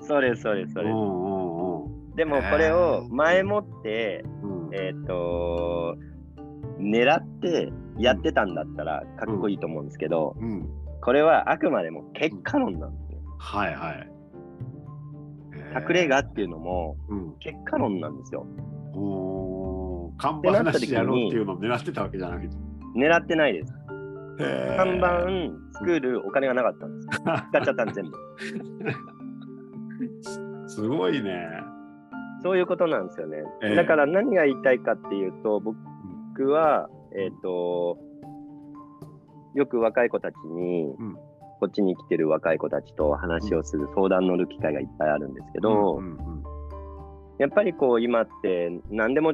そうです、そうです、そうです。うんうんうん。でもこれを前もって、うんえっ、と、狙ってやってたんだったらかっこいいと思うんですけど、うん。これはあくまでも結果論なんですよ。はいはい。隠れ家っていうのもうん。結果論なんですよ。おー看板なしでやろうっていうのを狙ってたわけじゃなくて。狙ってないです。看板作るお金がなかったんです。使っちゃったん全部。すごいね。そういうことなんですよね。ええだから何が言いたいかっていうと、僕は、えっ、と、よく若い子たちに、うん。こっちに来てる若い子たちと話をする、相談乗る機会がいっぱいあるんですけど、うんうんやっぱりこう今って何でも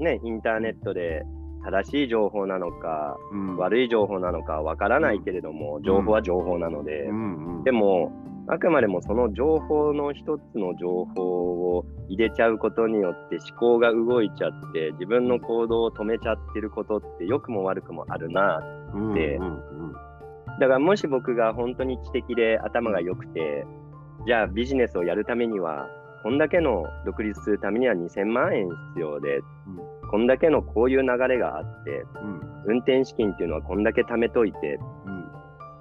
ね、インターネットで正しい情報なのか、うん、悪い情報なのかわからないけれども、情報は情報なので、うんうん、でも、あくまでもその情報の一つの情報を入れちゃうことによって思考が動いちゃって自分の行動を止めちゃってることって良くも悪くもあるな。でうんうんだからもし僕が本当に知的で頭が良くて、じゃあビジネスをやるためには、こんだけの独立するためには2000万円必要で、こんだけのこういう流れがあって、うん。運転資金っていうのはこんだけ貯めといて、うん。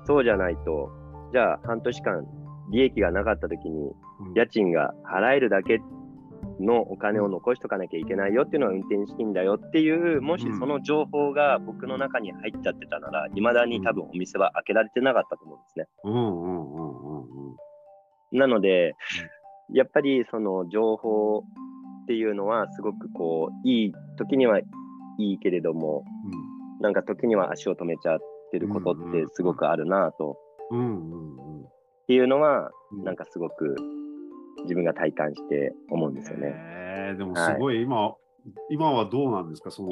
そうじゃないと、じゃあ半年間利益がなかった時にうん。家賃が払えるだけのお金を残しとかなきゃいけないよっていうのは運転資金だよっていう、もしその情報が僕の中に入っちゃってたなら、いまだに多分お店は開けられてなかったと思うんですね。うんうんうんうんうん。なので、やっぱりその情報っていうのはすごくこう、いい時にはいいけれども、なんか時には足を止めちゃってることってすごくあるなと。うんうんうんっていうのは、うん。なんかすごく自分が体感して思うんですよね。えーでもすごい。今、今はどうなんですか？その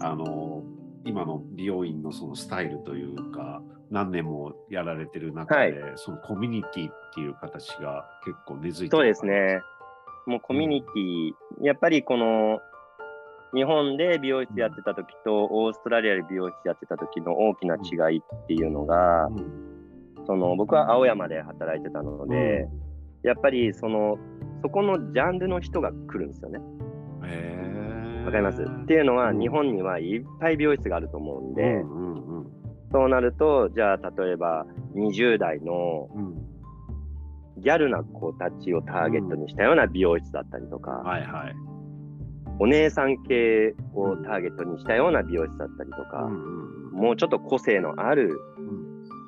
あの今の美容院のそのスタイルというか何年もやられてる中で、そのコミュニティっていう形が結構根付いてそうるですね。もうコミュニティ、やっぱりこの日本で美容室やってた時とオーストラリアで美容室やってた時の大きな違いっていうのが、うんその僕は青山で働いてたので、やっぱりそのそこのジャンルの人が来るんですよね。わかります？っていうのは、うん日本にはいっぱい美容室があると思うんで、うんうんうん。そうなると、じゃあ例えば20代のうんギャルな子たちをターゲットにしたような美容室だったりとか、はいはい。お姉さん系をターゲットにしたような美容室だったりとか、うんうんうん。もうちょっと個性のある、うん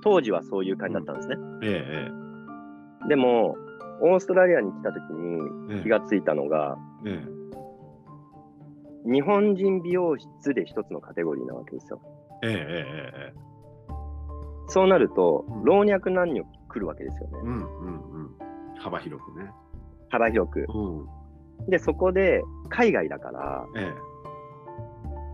当時はそういう感じだったんですね。ええでも、オーストラリアに来た時ええに気がついたのが、え日本人美容室で一つのカテゴリーなわけですよ。えええええそうなるとうん、老若男女来るわけですよね。うんうんうん。幅広くね。幅広く。うん。で、そこで海外だから、え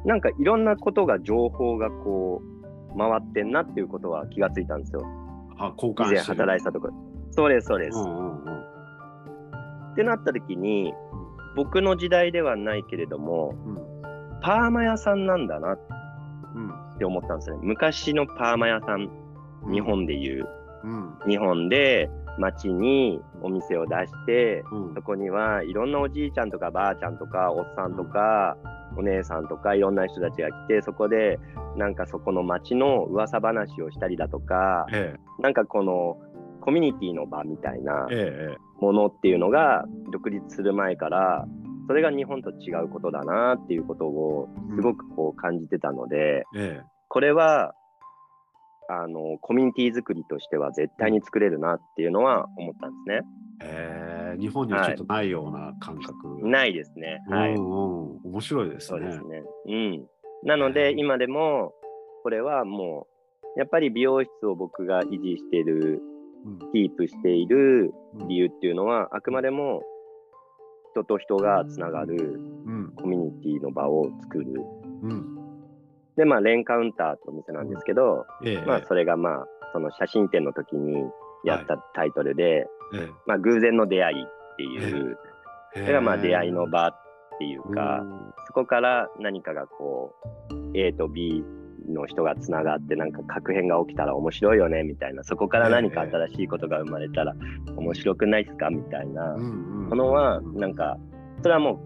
なんかいろんなことが情報がこう回ってんなっていうことは気がついたんですよ。え。あ、交換以前働いてたところ。そうです、そうです。ってなった時に、僕の時代ではないけれども、うんパーマ屋さんなんだなっうんて思ったんですよね。昔のパーマ屋さん、うん。日本でいう、うん。日本で街にお店を出して、うんそこにはいろんなおじいちゃんとかばあちゃんとかおっさんとか、お姉さんとかいろんな人たちが来てそこでなんかそこの街の噂話をしたりだとかえなんかこのコミュニティの場みたいなええものっていうのが独立する前からそれが日本と違うことだなっていうことをすごくこう感じてたので、ええ。これはあのコミュニティ作りとしては絶対に作れるなっていうのは思ったんですね。ええ日本にはちょっとないような感覚。ないですね。はい。うんうん。面白いですね。そうですね。うん。なので、今でも、これはもう、やっぱり美容室を僕が維持している、うんキープしているうん理由っていうのは、あくまでも人と人がつながるうんコミュニティの場を作る。うん。で、まあ、レンカウンターってお店なんですけど、ええまあ、それがまあ、その写真展の時にやったタイトルで、えまあ、偶然の出会いっていう、えそれがまあ出会いの場っっていうか、そこから何かがこう A と B の人がつながってなんか確変が起きたら面白いよねみたいな。そこから何か新しいことが生まれたら面白くないですかみたいな。ものはなんかそれはもう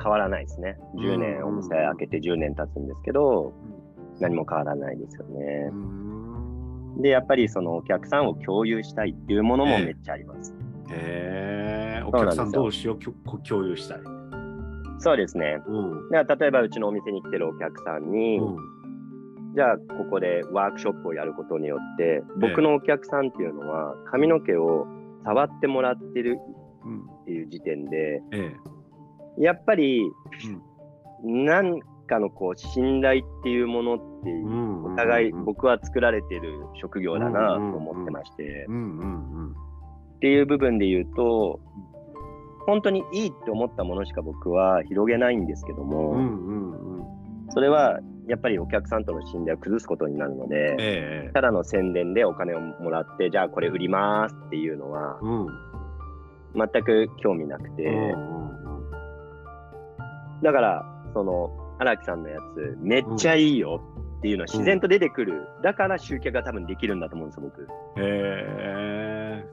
変わらないですね。10年お店開けて10年経つんですけど何も変わらないですよねでやっぱりそのお客さんを共有したいっていうものもめっちゃあります。へえ。お客さん同士を共有したい。そうですね、うん、例えばうちのお店に来てるお客さんに、うん。じゃあここでワークショップをやることによって僕のお客さんっていうのは髪の毛を触ってもらってるっていう時点で、やっぱり何かのこう信頼っていうものってお互い僕は作られてる職業だなと思ってまして。っていう部分で言うと本当にいいって思ったものしか僕は広げないんですけどもそれはやっぱりお客さんとの信頼を崩すことになるので、えただの宣伝でお金をもらって、じゃあこれ売りますっていうのは、うん、全く興味なくて、うん。だから、その荒木さんのやつ、めっちゃいいよっていうのは自然と出てくる、だから集客が多分できるんだと思うんですよ、僕。へえ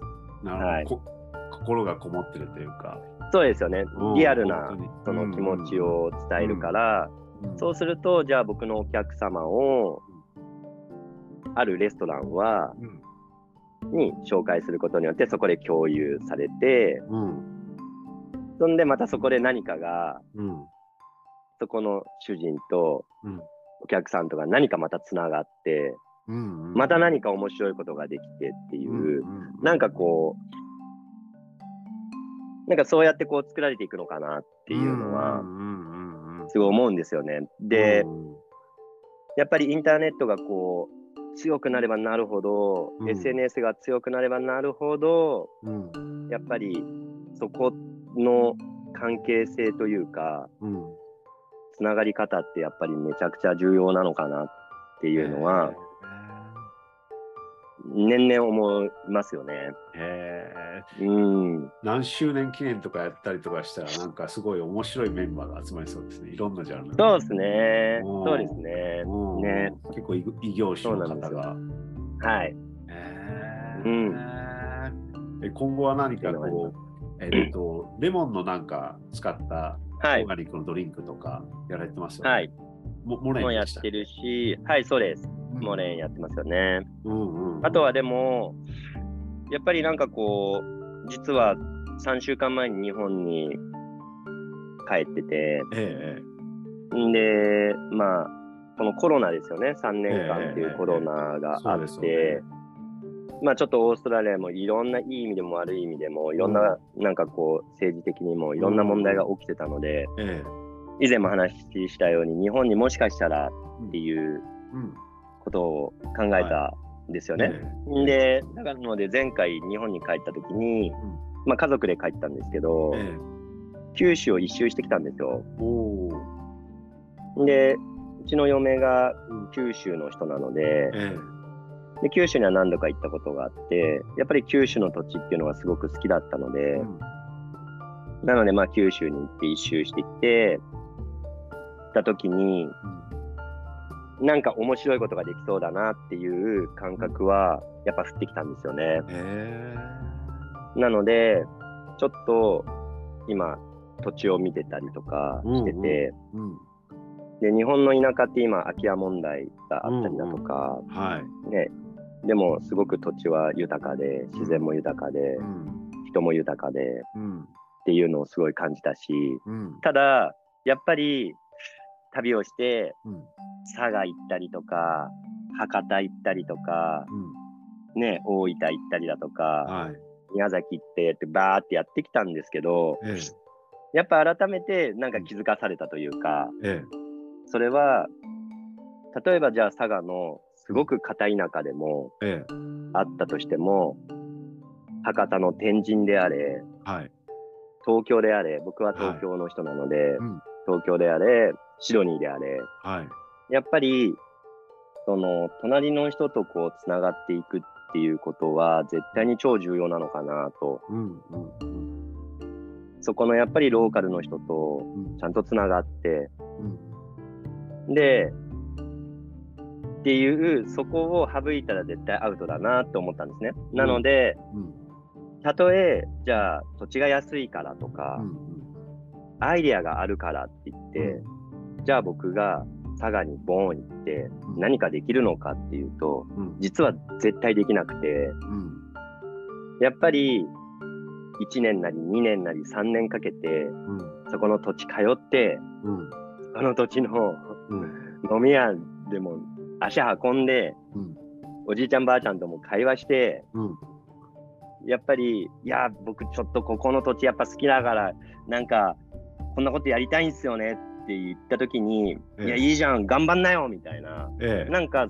ー、なるほど、はい、心がこもってるというか。そうですよね、リアルなその気持ちを伝えるから、そうすると、じゃあ僕のお客様を、あるレストランは、に紹介することによって、そこで共有されて、うん、そんでまたそこで何かが、うん、そこの主人とお客さんとか何かまたつながって、うんうん、また何か面白いことができてっていう、うんうん、なんかこう、なんかそうやってこう作られていくのかなっていうのは、すごい思うんですよね。で、やっぱりインターネットがこう強くなればなるほど、うん、SNS が強くなればなるほど、うん、やっぱりそこの関係性というか、うん、つながり方ってやっぱりめちゃくちゃ重要なのかなっていうのは、年々思いますよね。へえ。うん。何周年記念とかやったりとかしたら、なんかすごい面白いメンバーが集まりそうですね。いろんなジャンル。そうですね。そうですね。ね結構異業種の方が。はい。へうん、え今後は何かこう、えっ、と、レモンのなんか使ったオーガニックのドリンクとかやられてますよね。はい。もモレンもやってるし、はい、そうです。モレンやってますよね。うんうん、あとはでも、やっぱりなんかこう、実は3週間前に日本に帰ってて、ええ、で、まあ、このコロナですよね、3年間っていうコロナがあって、まあちょっとオーストラリアもいろんないい意味でも悪い意味でもいろんな、なんかこう政治的にもいろんな問題が起きてたので、以前も話したように日本にもしかしたらっていうことを考えたんですよね。はい、で、だからので前回日本に帰った時に、まあ、家族で帰ったんですけど、九州を一周してきたんですよ。で、うちの嫁が九州の人なので、で九州には何度か行ったことがあって、やっぱり九州の土地っていうのがすごく好きだったので、うん、なのでまあ九州に行って一周してきて、た時に、なんか面白いことができそうだなっていう感覚はやっぱ降ってきたんですよね。なのでちょっと今土地を見てたりとかしてて、うんうんうん、で日本の田舎って今空き家問題があったりだとか、うんうん。はい、ね、でもすごく土地は豊かで自然も豊かで、うん、人も豊かで、うん、っていうのをすごい感じたし、ただやっぱり旅をして、佐賀行ったりとか、博多行ったりとか、うん、ね、大分行ったりだとか、はい、宮崎行ってってバーってやってきたんですけど、ええ、やっぱ改めてなんか気づかされたというか、え、それは例えばじゃあ佐賀のすごく片田舎でもあったとしても、博多の天神であれ、はい、東京であれ僕は東京の人なので、はいうん、東京であれシドニーであれ、はい、やっぱり、その、隣の人とこう、つながっていくっていうことは、絶対に超重要なのかなと。うんうんそこのやっぱりローカルの人とうん。ちゃんとつながって、うん。で、っていう、そこを省いたら絶対アウトだなと思ったんですね。なので、うん。たとえ、じゃあ土地が安いからとか、うんアイデアがあるからって言って、じゃあ僕が佐賀にボーン行ってうん。何かできるのかっていうと、うん。実は絶対できなくて、うん。やっぱり1年なり2年なり3年かけて、うん。そこの土地通って、うん。その土地のうん。飲み屋でも足運んで、うん。おじいちゃんばあちゃんとも会話して、うん。やっぱり、いや、僕ちょっとここの土地やっぱ好きだから、なんか、こんなことやりたいんすよねって言った時に、ええ。いや、いいじゃん、頑張んなよみたいな。ええ。なんか、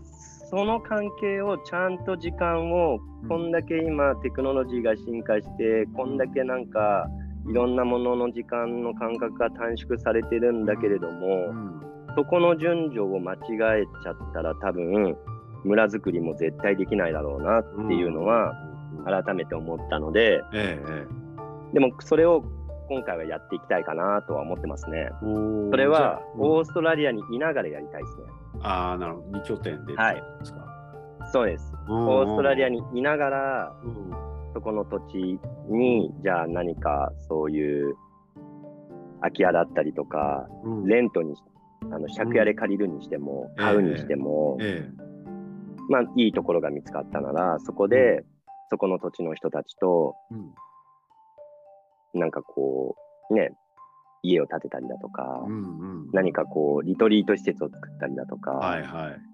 その関係をちゃんと時間を、こんだけ今テクノロジーが進化して、こんだけなんか、いろんなものの時間の間隔が短縮されてるんだけれども、うんそこの順序を間違えちゃったら多分村づくりも絶対できないだろうなっていうのはうん。改めて思ったので、えええでもそれを今回はやっていきたいかなとは思ってますね。それはオーストラリアにいながらやりたいですね。ああなるほど。二拠点ではい。そうです。オオーストラリアにいながらうん。そこの土地にじゃあ何かそういう空き家だったりとかうん。レントにあの借家で借りるにしてもうん。買うにしても、えまあいいところが見つかったならそこでそこの土地の人たちとなんかこうね家を建てたりだとか、何かこうリトリート施設を作ったりだとか、はいはい。ん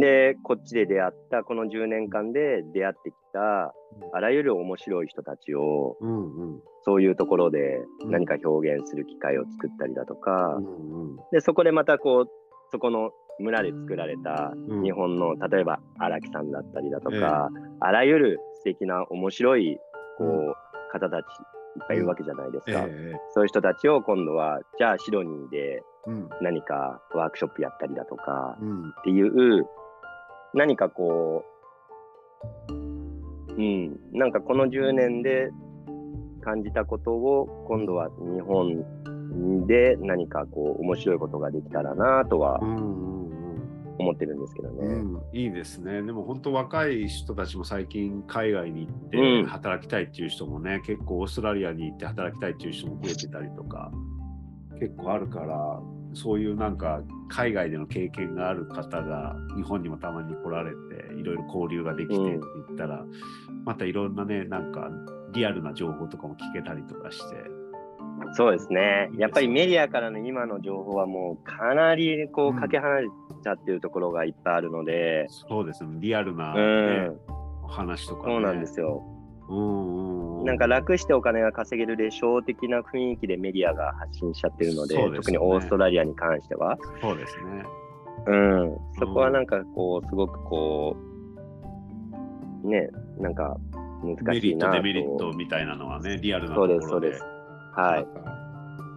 でこっちで出会ったこの10年間で出会ってきたあらゆる面白い人たちをうんうん。そういうところでうん。何か表現する機会を作ったりだとか、うんうん。でそこでまたこうそこの村で作られたうん。日本の例えば荒木さんだったりだとか、あらゆる素敵な面白いこう、うん。方たちいっぱいいるわけじゃないですか、ええそういう人たちを今度はじゃあシドニーでうん。何かワークショップやったりだとかうん。っていう何かこううん。なんかこの10年で感じたことを今度は日本で何かこう面白いことができたらなとはうんうんうん思ってるんですけどね。うん、いいですね。でも本当若い人たちも最近海外に行っうんて働きたいっていう人もね、結構オーストラリアに行って働きたいっていう人も増えてたりとか結構あるから、そういうなんか海外での経験がある方が日本にもたまに来られていろいろ交流ができてってうん言ったら、またいろんなね、なんかリアルな情報とかも聞けたりとかして。そうですねやっぱりメディアからの今の情報はもうかなりこううんかけ離れちゃってるところがいっぱいあるので、そうですね、リアルな、うねん、お話とか、ね。そうなんですよ。うんうんうん。なんか楽してお金が稼げるでしょう的な雰囲気でメディアが発信しちゃってるので、ね特にオーストラリアに関しては。そうですね。うん、そこはなんかこう、すごくこう、ね、なんか難メリット。デメリットみたいなのはね、リアルなところで。そうです、そうです。はい。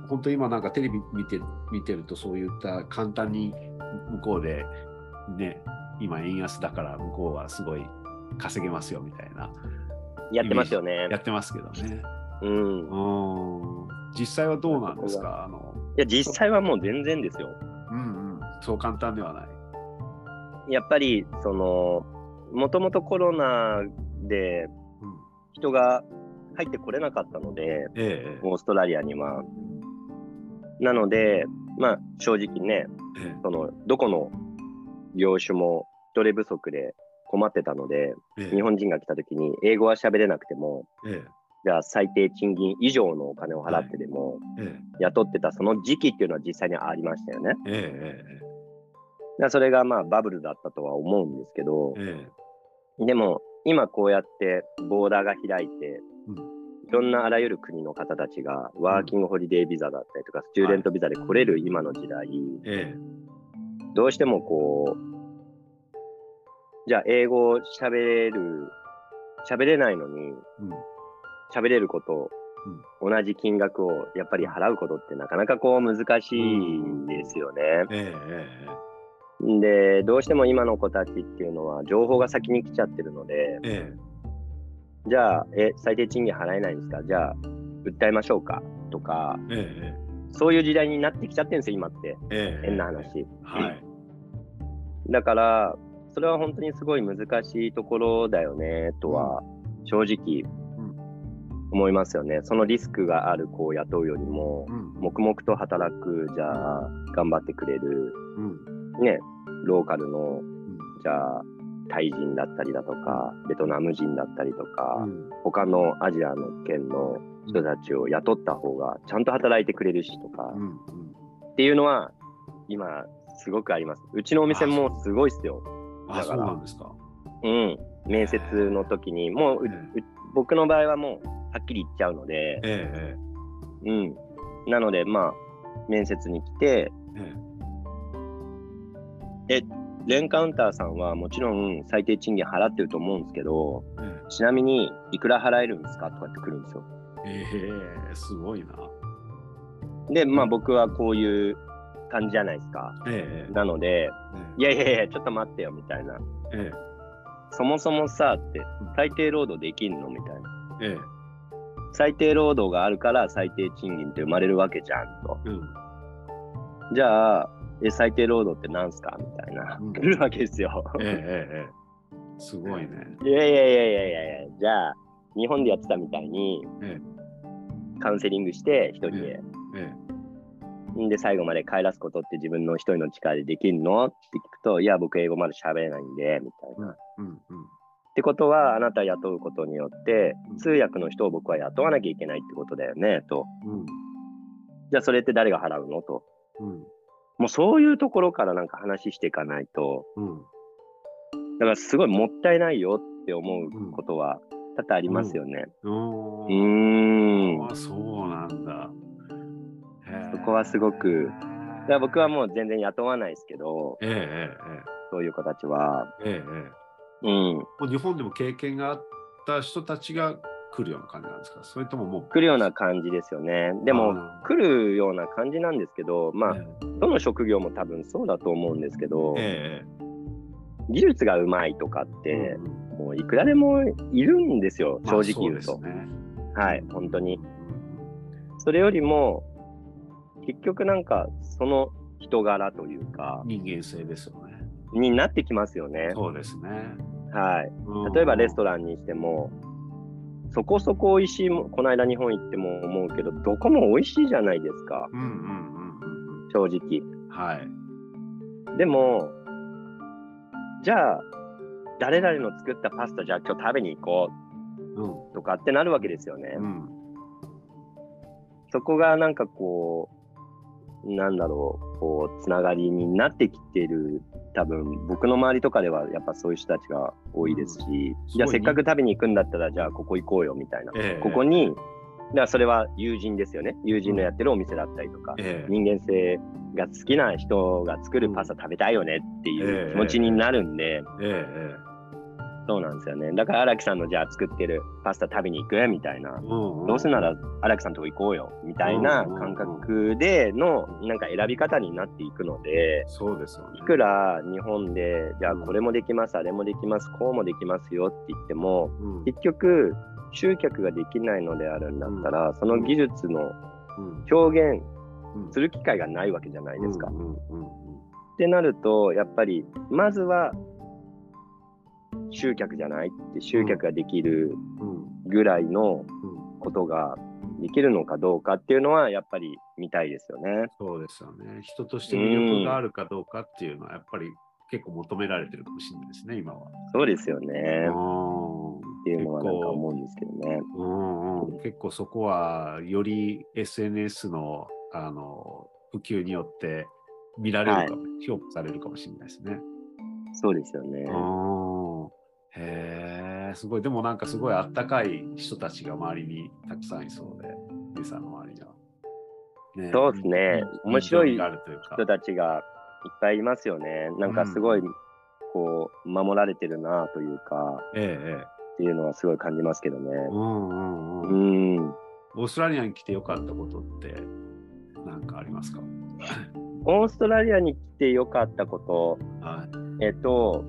本当今なんかテレビ見て見てるとそういった簡単に向こうでね、今円安だから向こうはすごい稼げますよみたいな、やってますよねや。ってますけどね。うん。うん。実際はどうなんですか？あの、いや、実際はもう全然ですよ。うんうん。そう簡単ではない。やっぱり、その、もともとコロナでうん、人が入ってこれなかったので、ええ。オーストラリアには。なので、まあ、正直ね、えその、どこの業種も人手不足で困ってたので、日本人が来た時に英語は喋れなくても、えじゃあ最低賃金以上のお金を払ってでも、ええ。雇ってたその時期っていうのは実際にありましたよね。ええそれがまあバブルだったとは思うんですけど、ええ。でも今こうやってボーダーが開いて、うんいろんなあらゆる国の方たちがワーキングホリデービザだったりとか、スチューデントビザで来れる今の時代、ええ。どうしてもこう、じゃあ英語を喋れる、喋れないのに、うん。喋れること、同じ金額をやっぱり払うことってなかなかこう難しいですよね。えええ。で、どうしても今の子たちっていうのは情報が先に来ちゃってるので、ええじゃあ、え、最低賃金払えないんですか？じゃあ、訴えましょうか？とか、ええそういう時代になってきちゃってるんですよ、今って。ええ変な話。はい。だから、それは本当にすごい難しいところだよね、とは、正直うん思いますよね。そのリスクがある子を雇うよりも、うん。黙々と働く、じゃあ、頑張ってくれる、うん。ね、ローカルの、うんじゃあ、タイ人だったりだとか、ベトナム人だったりとか、うん他のアジアの県の人たちを雇った方が、ちゃんと働いてくれるしとか、うん。うん。っていうのは、今、すごくあります。うちのお店もすごいっすよ。あ、そうなんですか。うん。面接の時に、もう、うえう僕の場合はもう、はっきり言っちゃうので、ええうん。なので、まあ、面接に来て、えレンカウンターさんはもちろん最低賃金払ってると思うんですけど、えちなみに、いくら払えるんですかとかって来るんですよ。えええすごいな。で、まあ僕はこういう感じじゃないですか。ええなので、いえやいやいや、ちょっと待ってよ、みたいな。ええそもそもさ、ってうん、最低労働できんのみたいな。ええ最低労働があるから最低賃金って生まれるわけじゃんと。うん。じゃあ、え最低労働って何すか？みたいな。うん来るわけですよ。ええええええすごいね。いやいやいやいやいやいや、じゃあ、日本でやってたみたいに、えカウンセリングして、一人で。えんで、最後まで帰らすことって自分の一人の力でできるの？って聞くと、いや、僕英語まだ喋れないんで、みたいな。っうんうん。てことは、あなた雇うことによってうん、通訳の人を僕は雇わなきゃいけないってことだよね、と。うんじゃあ、それって誰が払うの？と。うんもうそういうところからなんか話していかないと、うんだからすごいもったいないよって思うことは多々ありますよね。おうーん。あそうなんだ。そこはすごくだから僕はもう全然雇わないですけど、えええそういう子たちは。えええええうん。日本でも経験があった人たちが来るような感じなんですか？それとももう来るような感じですよね。でも、あ来るような感じなんですけど、まあ、えどの職業も多分そうだと思うんですけど、ええ技術がうまいとかっえて、うんうんもういくらでもいるんですよ、まあ正直言うと。そうですねはい、本当に。うんそれよりも、結局なんか、その人柄というか、人間性ですよね。になってきますよね。そうですね。はい。例えばレストランにしても、そこそこ美味しいも、この間日本行っても思うけど、どこも美味しいじゃないですか、うんうんうんうん正直。うん。はい。でも、じゃあ、誰々の作ったパスタ、じゃあ今日食べに行こうんうとかってなるわけですよね。うんそこがなんかこう、なんだろう、こう、つながりになってきてる、多分僕の周りとかではやっぱそういう人たちが多いですし、じゃあせっかく食べに行くんだったら、じゃあここ行こうよみたいな。ええ。ここに、だからそれは友人ですよね。友人のやってるお店だったりとか、ええ。人間性が好きな人が作るパスタ食べたいよねっていう気持ちになるんで、ええそうなんですよね。だから荒木さんのじゃあ作ってるパスタ食べに行くみたいな。うんどうせなら荒木さんとこ行こうよみたいな感覚でのなんか選び方になっていくので、そうですよね。いくら日本でじゃあうんこれもできます、あれもできます、こうもできますよって言っても、うん結局集客ができないのであるんだったら、その技術のうん表現うんする機会がないわけじゃないですか。っうんうんうんてなると、やっぱりまずは集客じゃないって集客ができるうんぐらいのうんことができるのかどうかっていうのはやっぱり見たいですよね。そうですよね。人として魅力があるかどうかっていうのはやっぱり結構求められてるかもしれないですね、今は。そうですよね。うんっていうのはなんか思うんですけどね。うんうん、結構そこはより SNS のあの普及によって見られるかも、評価されるかもしれないですね。そうですよね。うんへえ、すごい。でもなんかすごいあったかい人たちが周りにたくさんいそうで、皆さんの周りには。ねそうですねい面白い人たちがいっぱいいますよね。なんかすごい、こう、守られてるなというか、ええええ。っていうのはすごい感じますけどね。うんうんううん。ん。オーストラリアに来てよかったことって何かありますか？オーストラリアに来てよかったこと、はい。えっと、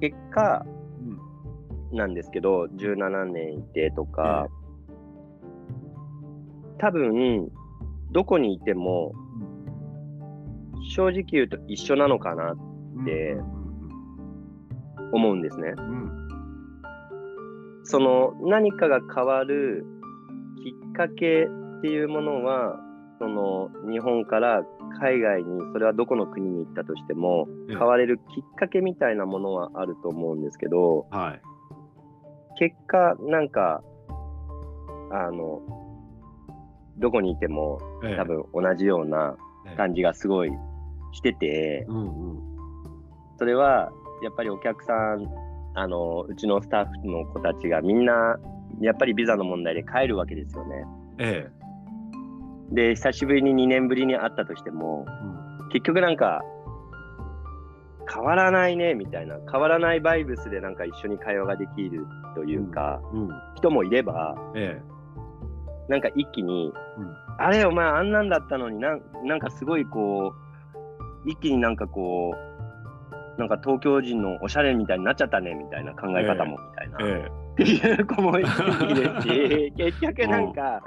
結果、うんなんですけど、17年いてとか、多分、どこにいても、正直言うと一緒なのかなで思うんですね。うんその何かが変わるきっかけっていうものは、その日本から海外に、それはどこの国に行ったとしても、ええ変われるきっかけみたいなものはあると思うんですけど、はい。結果、なんか、あの、どこにいてもええ多分同じような感じがすごいしてて、うんうん。それはやっぱりお客さん、あの、うちのスタッフの子たちがみんな、やっぱりビザの問題で帰るわけですよね。ええ。で、久しぶりに2年ぶりに会ったとしても、うん結局なんか、変わらないねみたいな、変わらないバイブスでなんか一緒に会話ができるというか、うん。人もいれば、えなんか一気に、え。うん。あれ、お前あんなんだったのになん、なんかすごいこう、一気になんかこう、なんか東京人のおしゃれみたいになっちゃったねみたいな考え方もみたいな、えっていう子もいるし、結局なんか。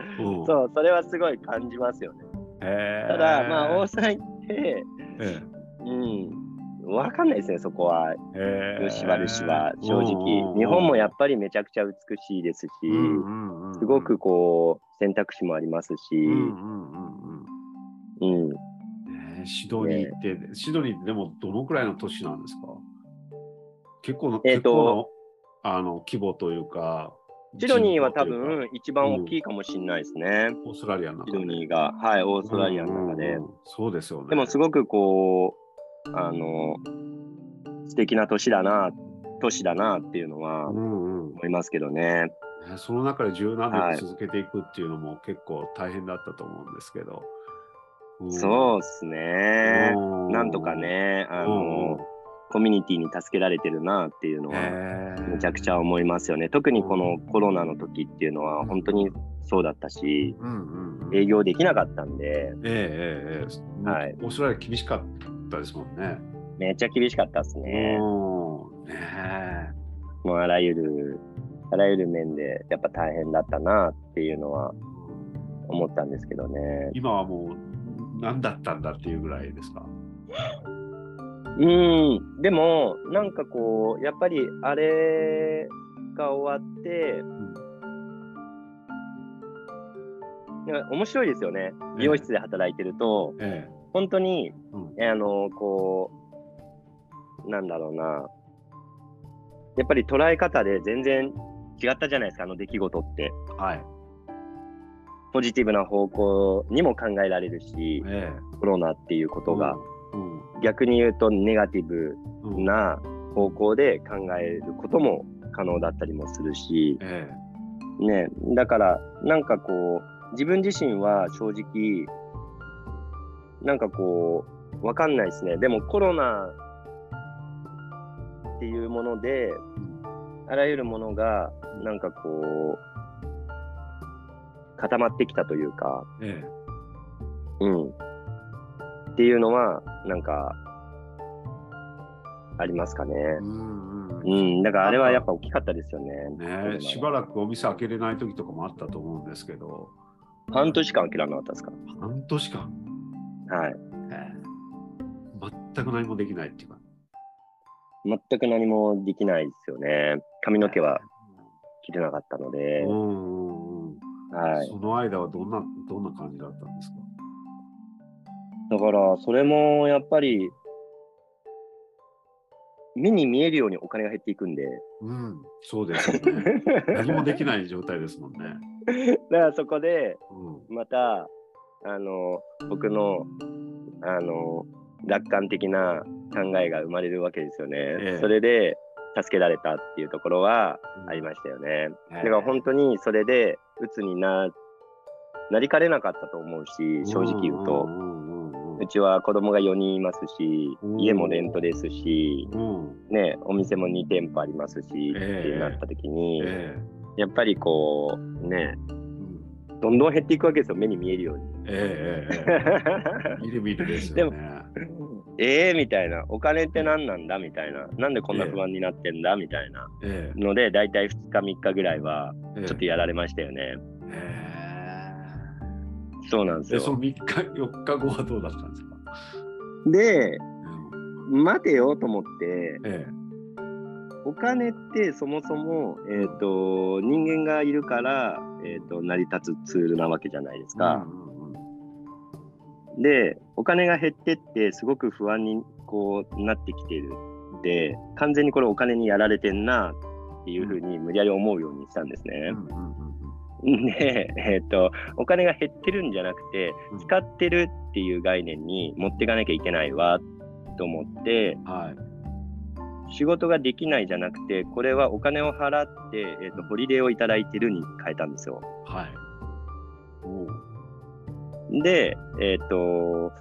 そう、それはすごい感じますよね。ええ。ただ、まあ、大阪行って、えうん、わかんないですね、そこは。え。ええ。吉原市は正直。うん日本もやっぱりめちゃくちゃ美しいですし、うんうんうんすごくこう、選択肢もありますし、うんシドニーって、シドニーってでもどのくらいの都市なんですか？結構の、えーと結構のあの規模というか。シドニーは多分一番大きいかもしれないですね。オーストラリアの中で。シドニーが、はい、オーストラリアの中でうん。うんうんそうですよね。でもすごくこう、あの、素敵な都市だな、都市だなっていうのはうんうん思いますけどね。ねその中で十何はい年続けていくっていうのも結構大変だったと思うんですけど。うんそうですね。うんなんとかね、あの、コミュニティに助けられてるなっていうのは、めちゃくちゃ思いますよね。特にこのコロナの時っていうのは本当にそうだったし、うんうんうん営業できなかったんで、ええええええはいオーストラリア厳しかったですもんね。めっちゃ厳しかったですね。うんねえもうあらゆる、あらゆる面でやっぱ大変だったなっていうのは思ったんですけどね。今はもう何だったんだっていうぐらいですか？うん、でもなんかこう、やっぱりあれが終わって、なんか面白いですよね。美容室で働いてると、え本当に、えうん。えあの、こう、なんだろうな、やっぱり捉え方で全然違ったじゃないですか、あの出来事って。はい。ポジティブな方向にも考えられるし、えコロナっていうことえが、うん逆に言うとネガティブうん。な方向で考えることも可能だったりもするし、えね、だから、なんかこう、自分自身は正直、なんかこう、わかんないですね。でもコロナっていうもので、あらゆるものが、なんかこう、固まってきたというか、ええ。うん。っていうのは、なんか、ありますかね。えうんうんうん。だからあれはやっぱ大きかったですよね。ねえしばらくお店開けれない時とかもあったと思うんですけど、半年間諦めなかったですか？半年間、はい。ええ全く何もできないっていうか。全く何もできないですよね。髪の毛は切れなかったのでう、んうんうんはい。その間はどんなどんな感じだったんですか？だから、それもやっぱり、目に見えるようにお金が減っていくんで、うん、そうですよね。何もできない状態ですもんね。だからそこで、うん、また、あの、僕の、あの、楽観的な考えが生まれるわけですよね。ええそれで、助けられたっていうところはありましたよね。だから本当にそれで、鬱にな、なりかねなかったと思うし、正直言うと。んうんうんうちは子供が4人いますしう、ん家もレントですし、ね、お店も2店舗ありますし、ええ。ってなった時に、えやっぱりこう、ね、どんどん減っていくわけですよ、目に見えるように。ええええええ。見る見るですよね。えーみたいな、お金って何なんだ？みたいな、なんでこんな不安になってんだ？みたいなええので、大体2日、3日ぐらいは、ええ。ちょっとやられましたよね。へそうなんですえでそのよ。3日、4日後はどうだったんですか、で、うん待てよと思って、えお金ってそもそも、えー、と人間がいるから、えー、と成り立つツールなわけじゃないですえか。で、お金が減ってって、すごく不安にこうなってきてる。で、完全にこれお金にやられてんなっていうふうに無理やり思うようにしたんですね。うんうんうん で、えっ、と、お金が減ってるんじゃなくて、うん使ってるっていう概念に持っていかなきゃいけないわと思って、はい。仕事ができないじゃなくて、これはお金を払って、えー、とホリデーをいただいてるに変えたんですよ。はい。で、えっ、と、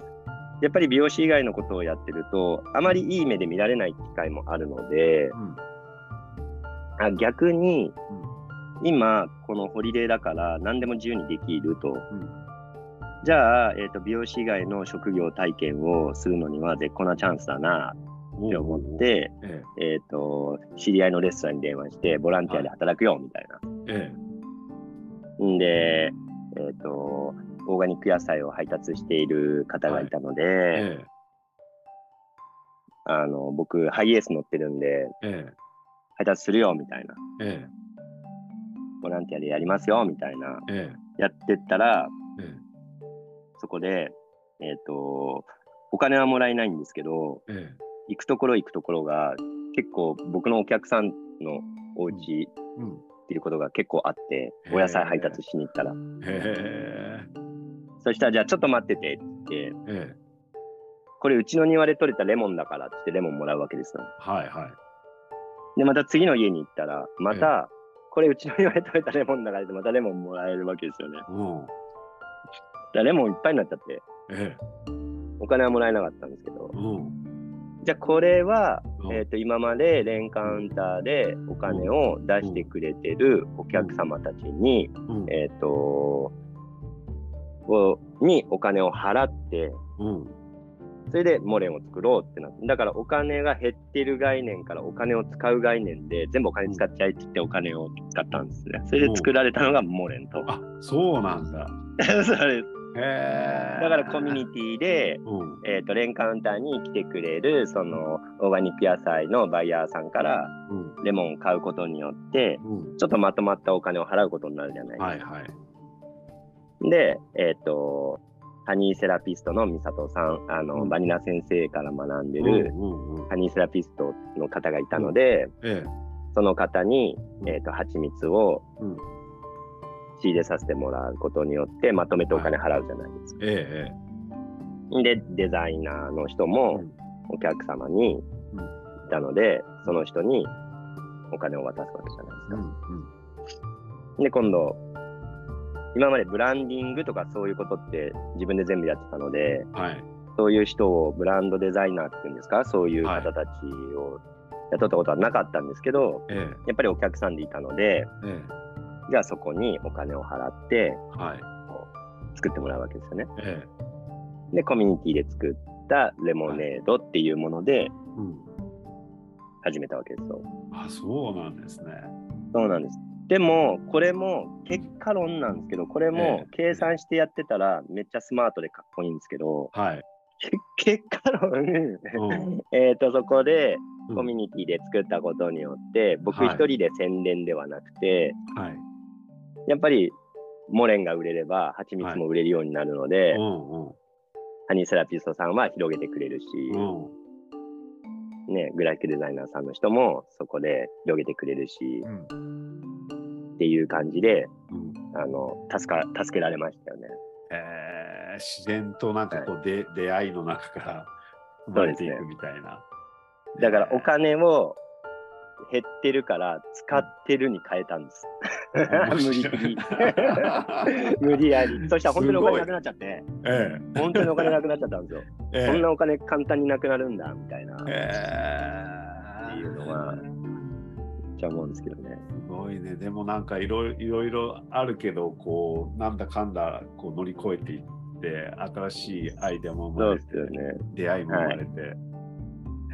やっぱり美容師以外のことをやってると、あまりいい目で見られない機会もあるので、うんあ逆にうん今、このホリデーだから何でも自由にできると。うん。じゃあ、えー、と美容師以外の職業体験をするのには絶好なチャンスだなって思って、ええ。ー、と知り合いのレストランに電話して、ボランティアで働くよみたいな。ええ。んで、えっ、と、オーガニック野菜を配達している方がいたので、ええ。あの僕、ハイエース乗ってるんで、ええ。配達するよみたいな、えボランティアでやりますよみたいな、ええ。やってったら、ええ。そこで、えっ、と、お金はもらえないんですけど、ええ。行くところ行くところが、結構僕のお客さんのお家うん。っていうことが結構あって、お野菜配達しに行ったら。そしたら、じゃあちょっと待っててって言って、ええ。これうちの庭で採れたレモンだからって言ってレモンもらうわけですよ。はいはい。で、また次の家に行ったら、また、これうちの庭で採れたレモンだからってまたレモンもらえるわけですよね。だレモンいっぱいになっちゃって、ええ。お金はもらえなかったんですけど、うん。じゃあこれは、うん。えっ、と、今までレンカウンターでお金を出してくれてるお客様たちに、うん。えっ、と、をにお金を払って、うんそれでモレンを作ろうってなって、だからお金が減ってる概念からお金を使う概念で、全部お金使っちゃいって言ってお金を使ったんですね。それで作られたのがモレンと。あそうなんだ。それへえだからコミュニティで、うんえー、とレンカウンターに来てくれるそのオーガニック野菜のバイヤーさんからうんレモンを買うことによってうんちょっとまとまったお金を払うことになるじゃないですか。はいはい。で、えっ、と、ハニーセラピストのミサトさん、あの、うん。バニラ先生から学んでうんるうんうん。ハニーセラピストの方がいたので、えその方に、うん。えっ、と、蜂蜜をうん。仕入れさせてもらうことによって、まとめてお金払うじゃないですか。えええで、デザイナーの人もお客様にいたので、その人にお金を渡すわけじゃないですか。うん。うん。で、今度、今までブランディングとかそういうことって自分で全部やってたので、はい。そういう人をブランドデザイナーっていうんですか、そういう方たちを雇ったことはなかったんですけど、えやっぱりお客さんでいたので、ええじゃあそこにお金を払ってえはい。作ってもらうわけですよね。えで、コミュニティで作ったレモネードっていうものでえうん。始めたわけですよ。あ、そうなんですね。そうなんです。でも、これも結果論なんですけど、これも計算してやってたらめっちゃスマートでかっこいいんですけど、はい。け結果論、うん。えっと、そこでうん。コミュニティで作ったことによって、僕はい一人で宣伝ではなくて、はい。やっぱりモレンが売れれば、蜂蜜も売れるようになるので、うんうん。ハニーセラピストさんは広げてくれるし、うん。ね、グラフィックデザイナーさんの人もそこで広げてくれるし、うんっていう感じで、うんあの、助か、助けられましたよね。えー自然となんかこう、で出会いの中から生まれていくみたいな。だからお金を減ってるから使ってるに変えたんです。無理くり。無理やり。そしたら本当にお金なくなっちゃって、え本当にお金なくなっちゃったんですよ。えええこんなお金簡単になくなるんだ、みたいな、えっていうのはちゃ思うんですけどね。すごいね。でもなんかいろいろあるけど、こう、なんだかんだこう乗り越えていって、新しいアイデアも生まれて、そうですよね。出会いも生まれて、へ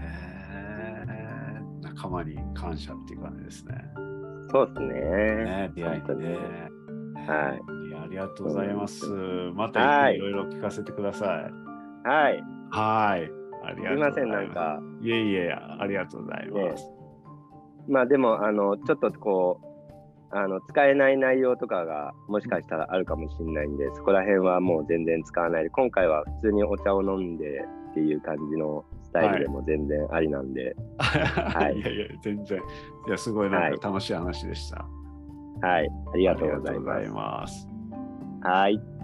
え仲間に感謝っていう感じですね。そうですね。ね出会いね。はい。いやありがとうございます。またはいいろいろ聞かせてください。はい。はい。ありすがとうございます。いません、なんか。いえいえ、ありがとうございます。まあでも、あの、ちょっとこう、あの使えない内容とかがもしかしたらあるかもしれないんで、そこら辺はもう全然使わないで、今回は普通にお茶を飲んでっていう感じのスタイルでも全然ありなんで、いいやいや、全然。いや、すごいなんか楽しい話でした。はい、ありあがとうございます。ます。はい。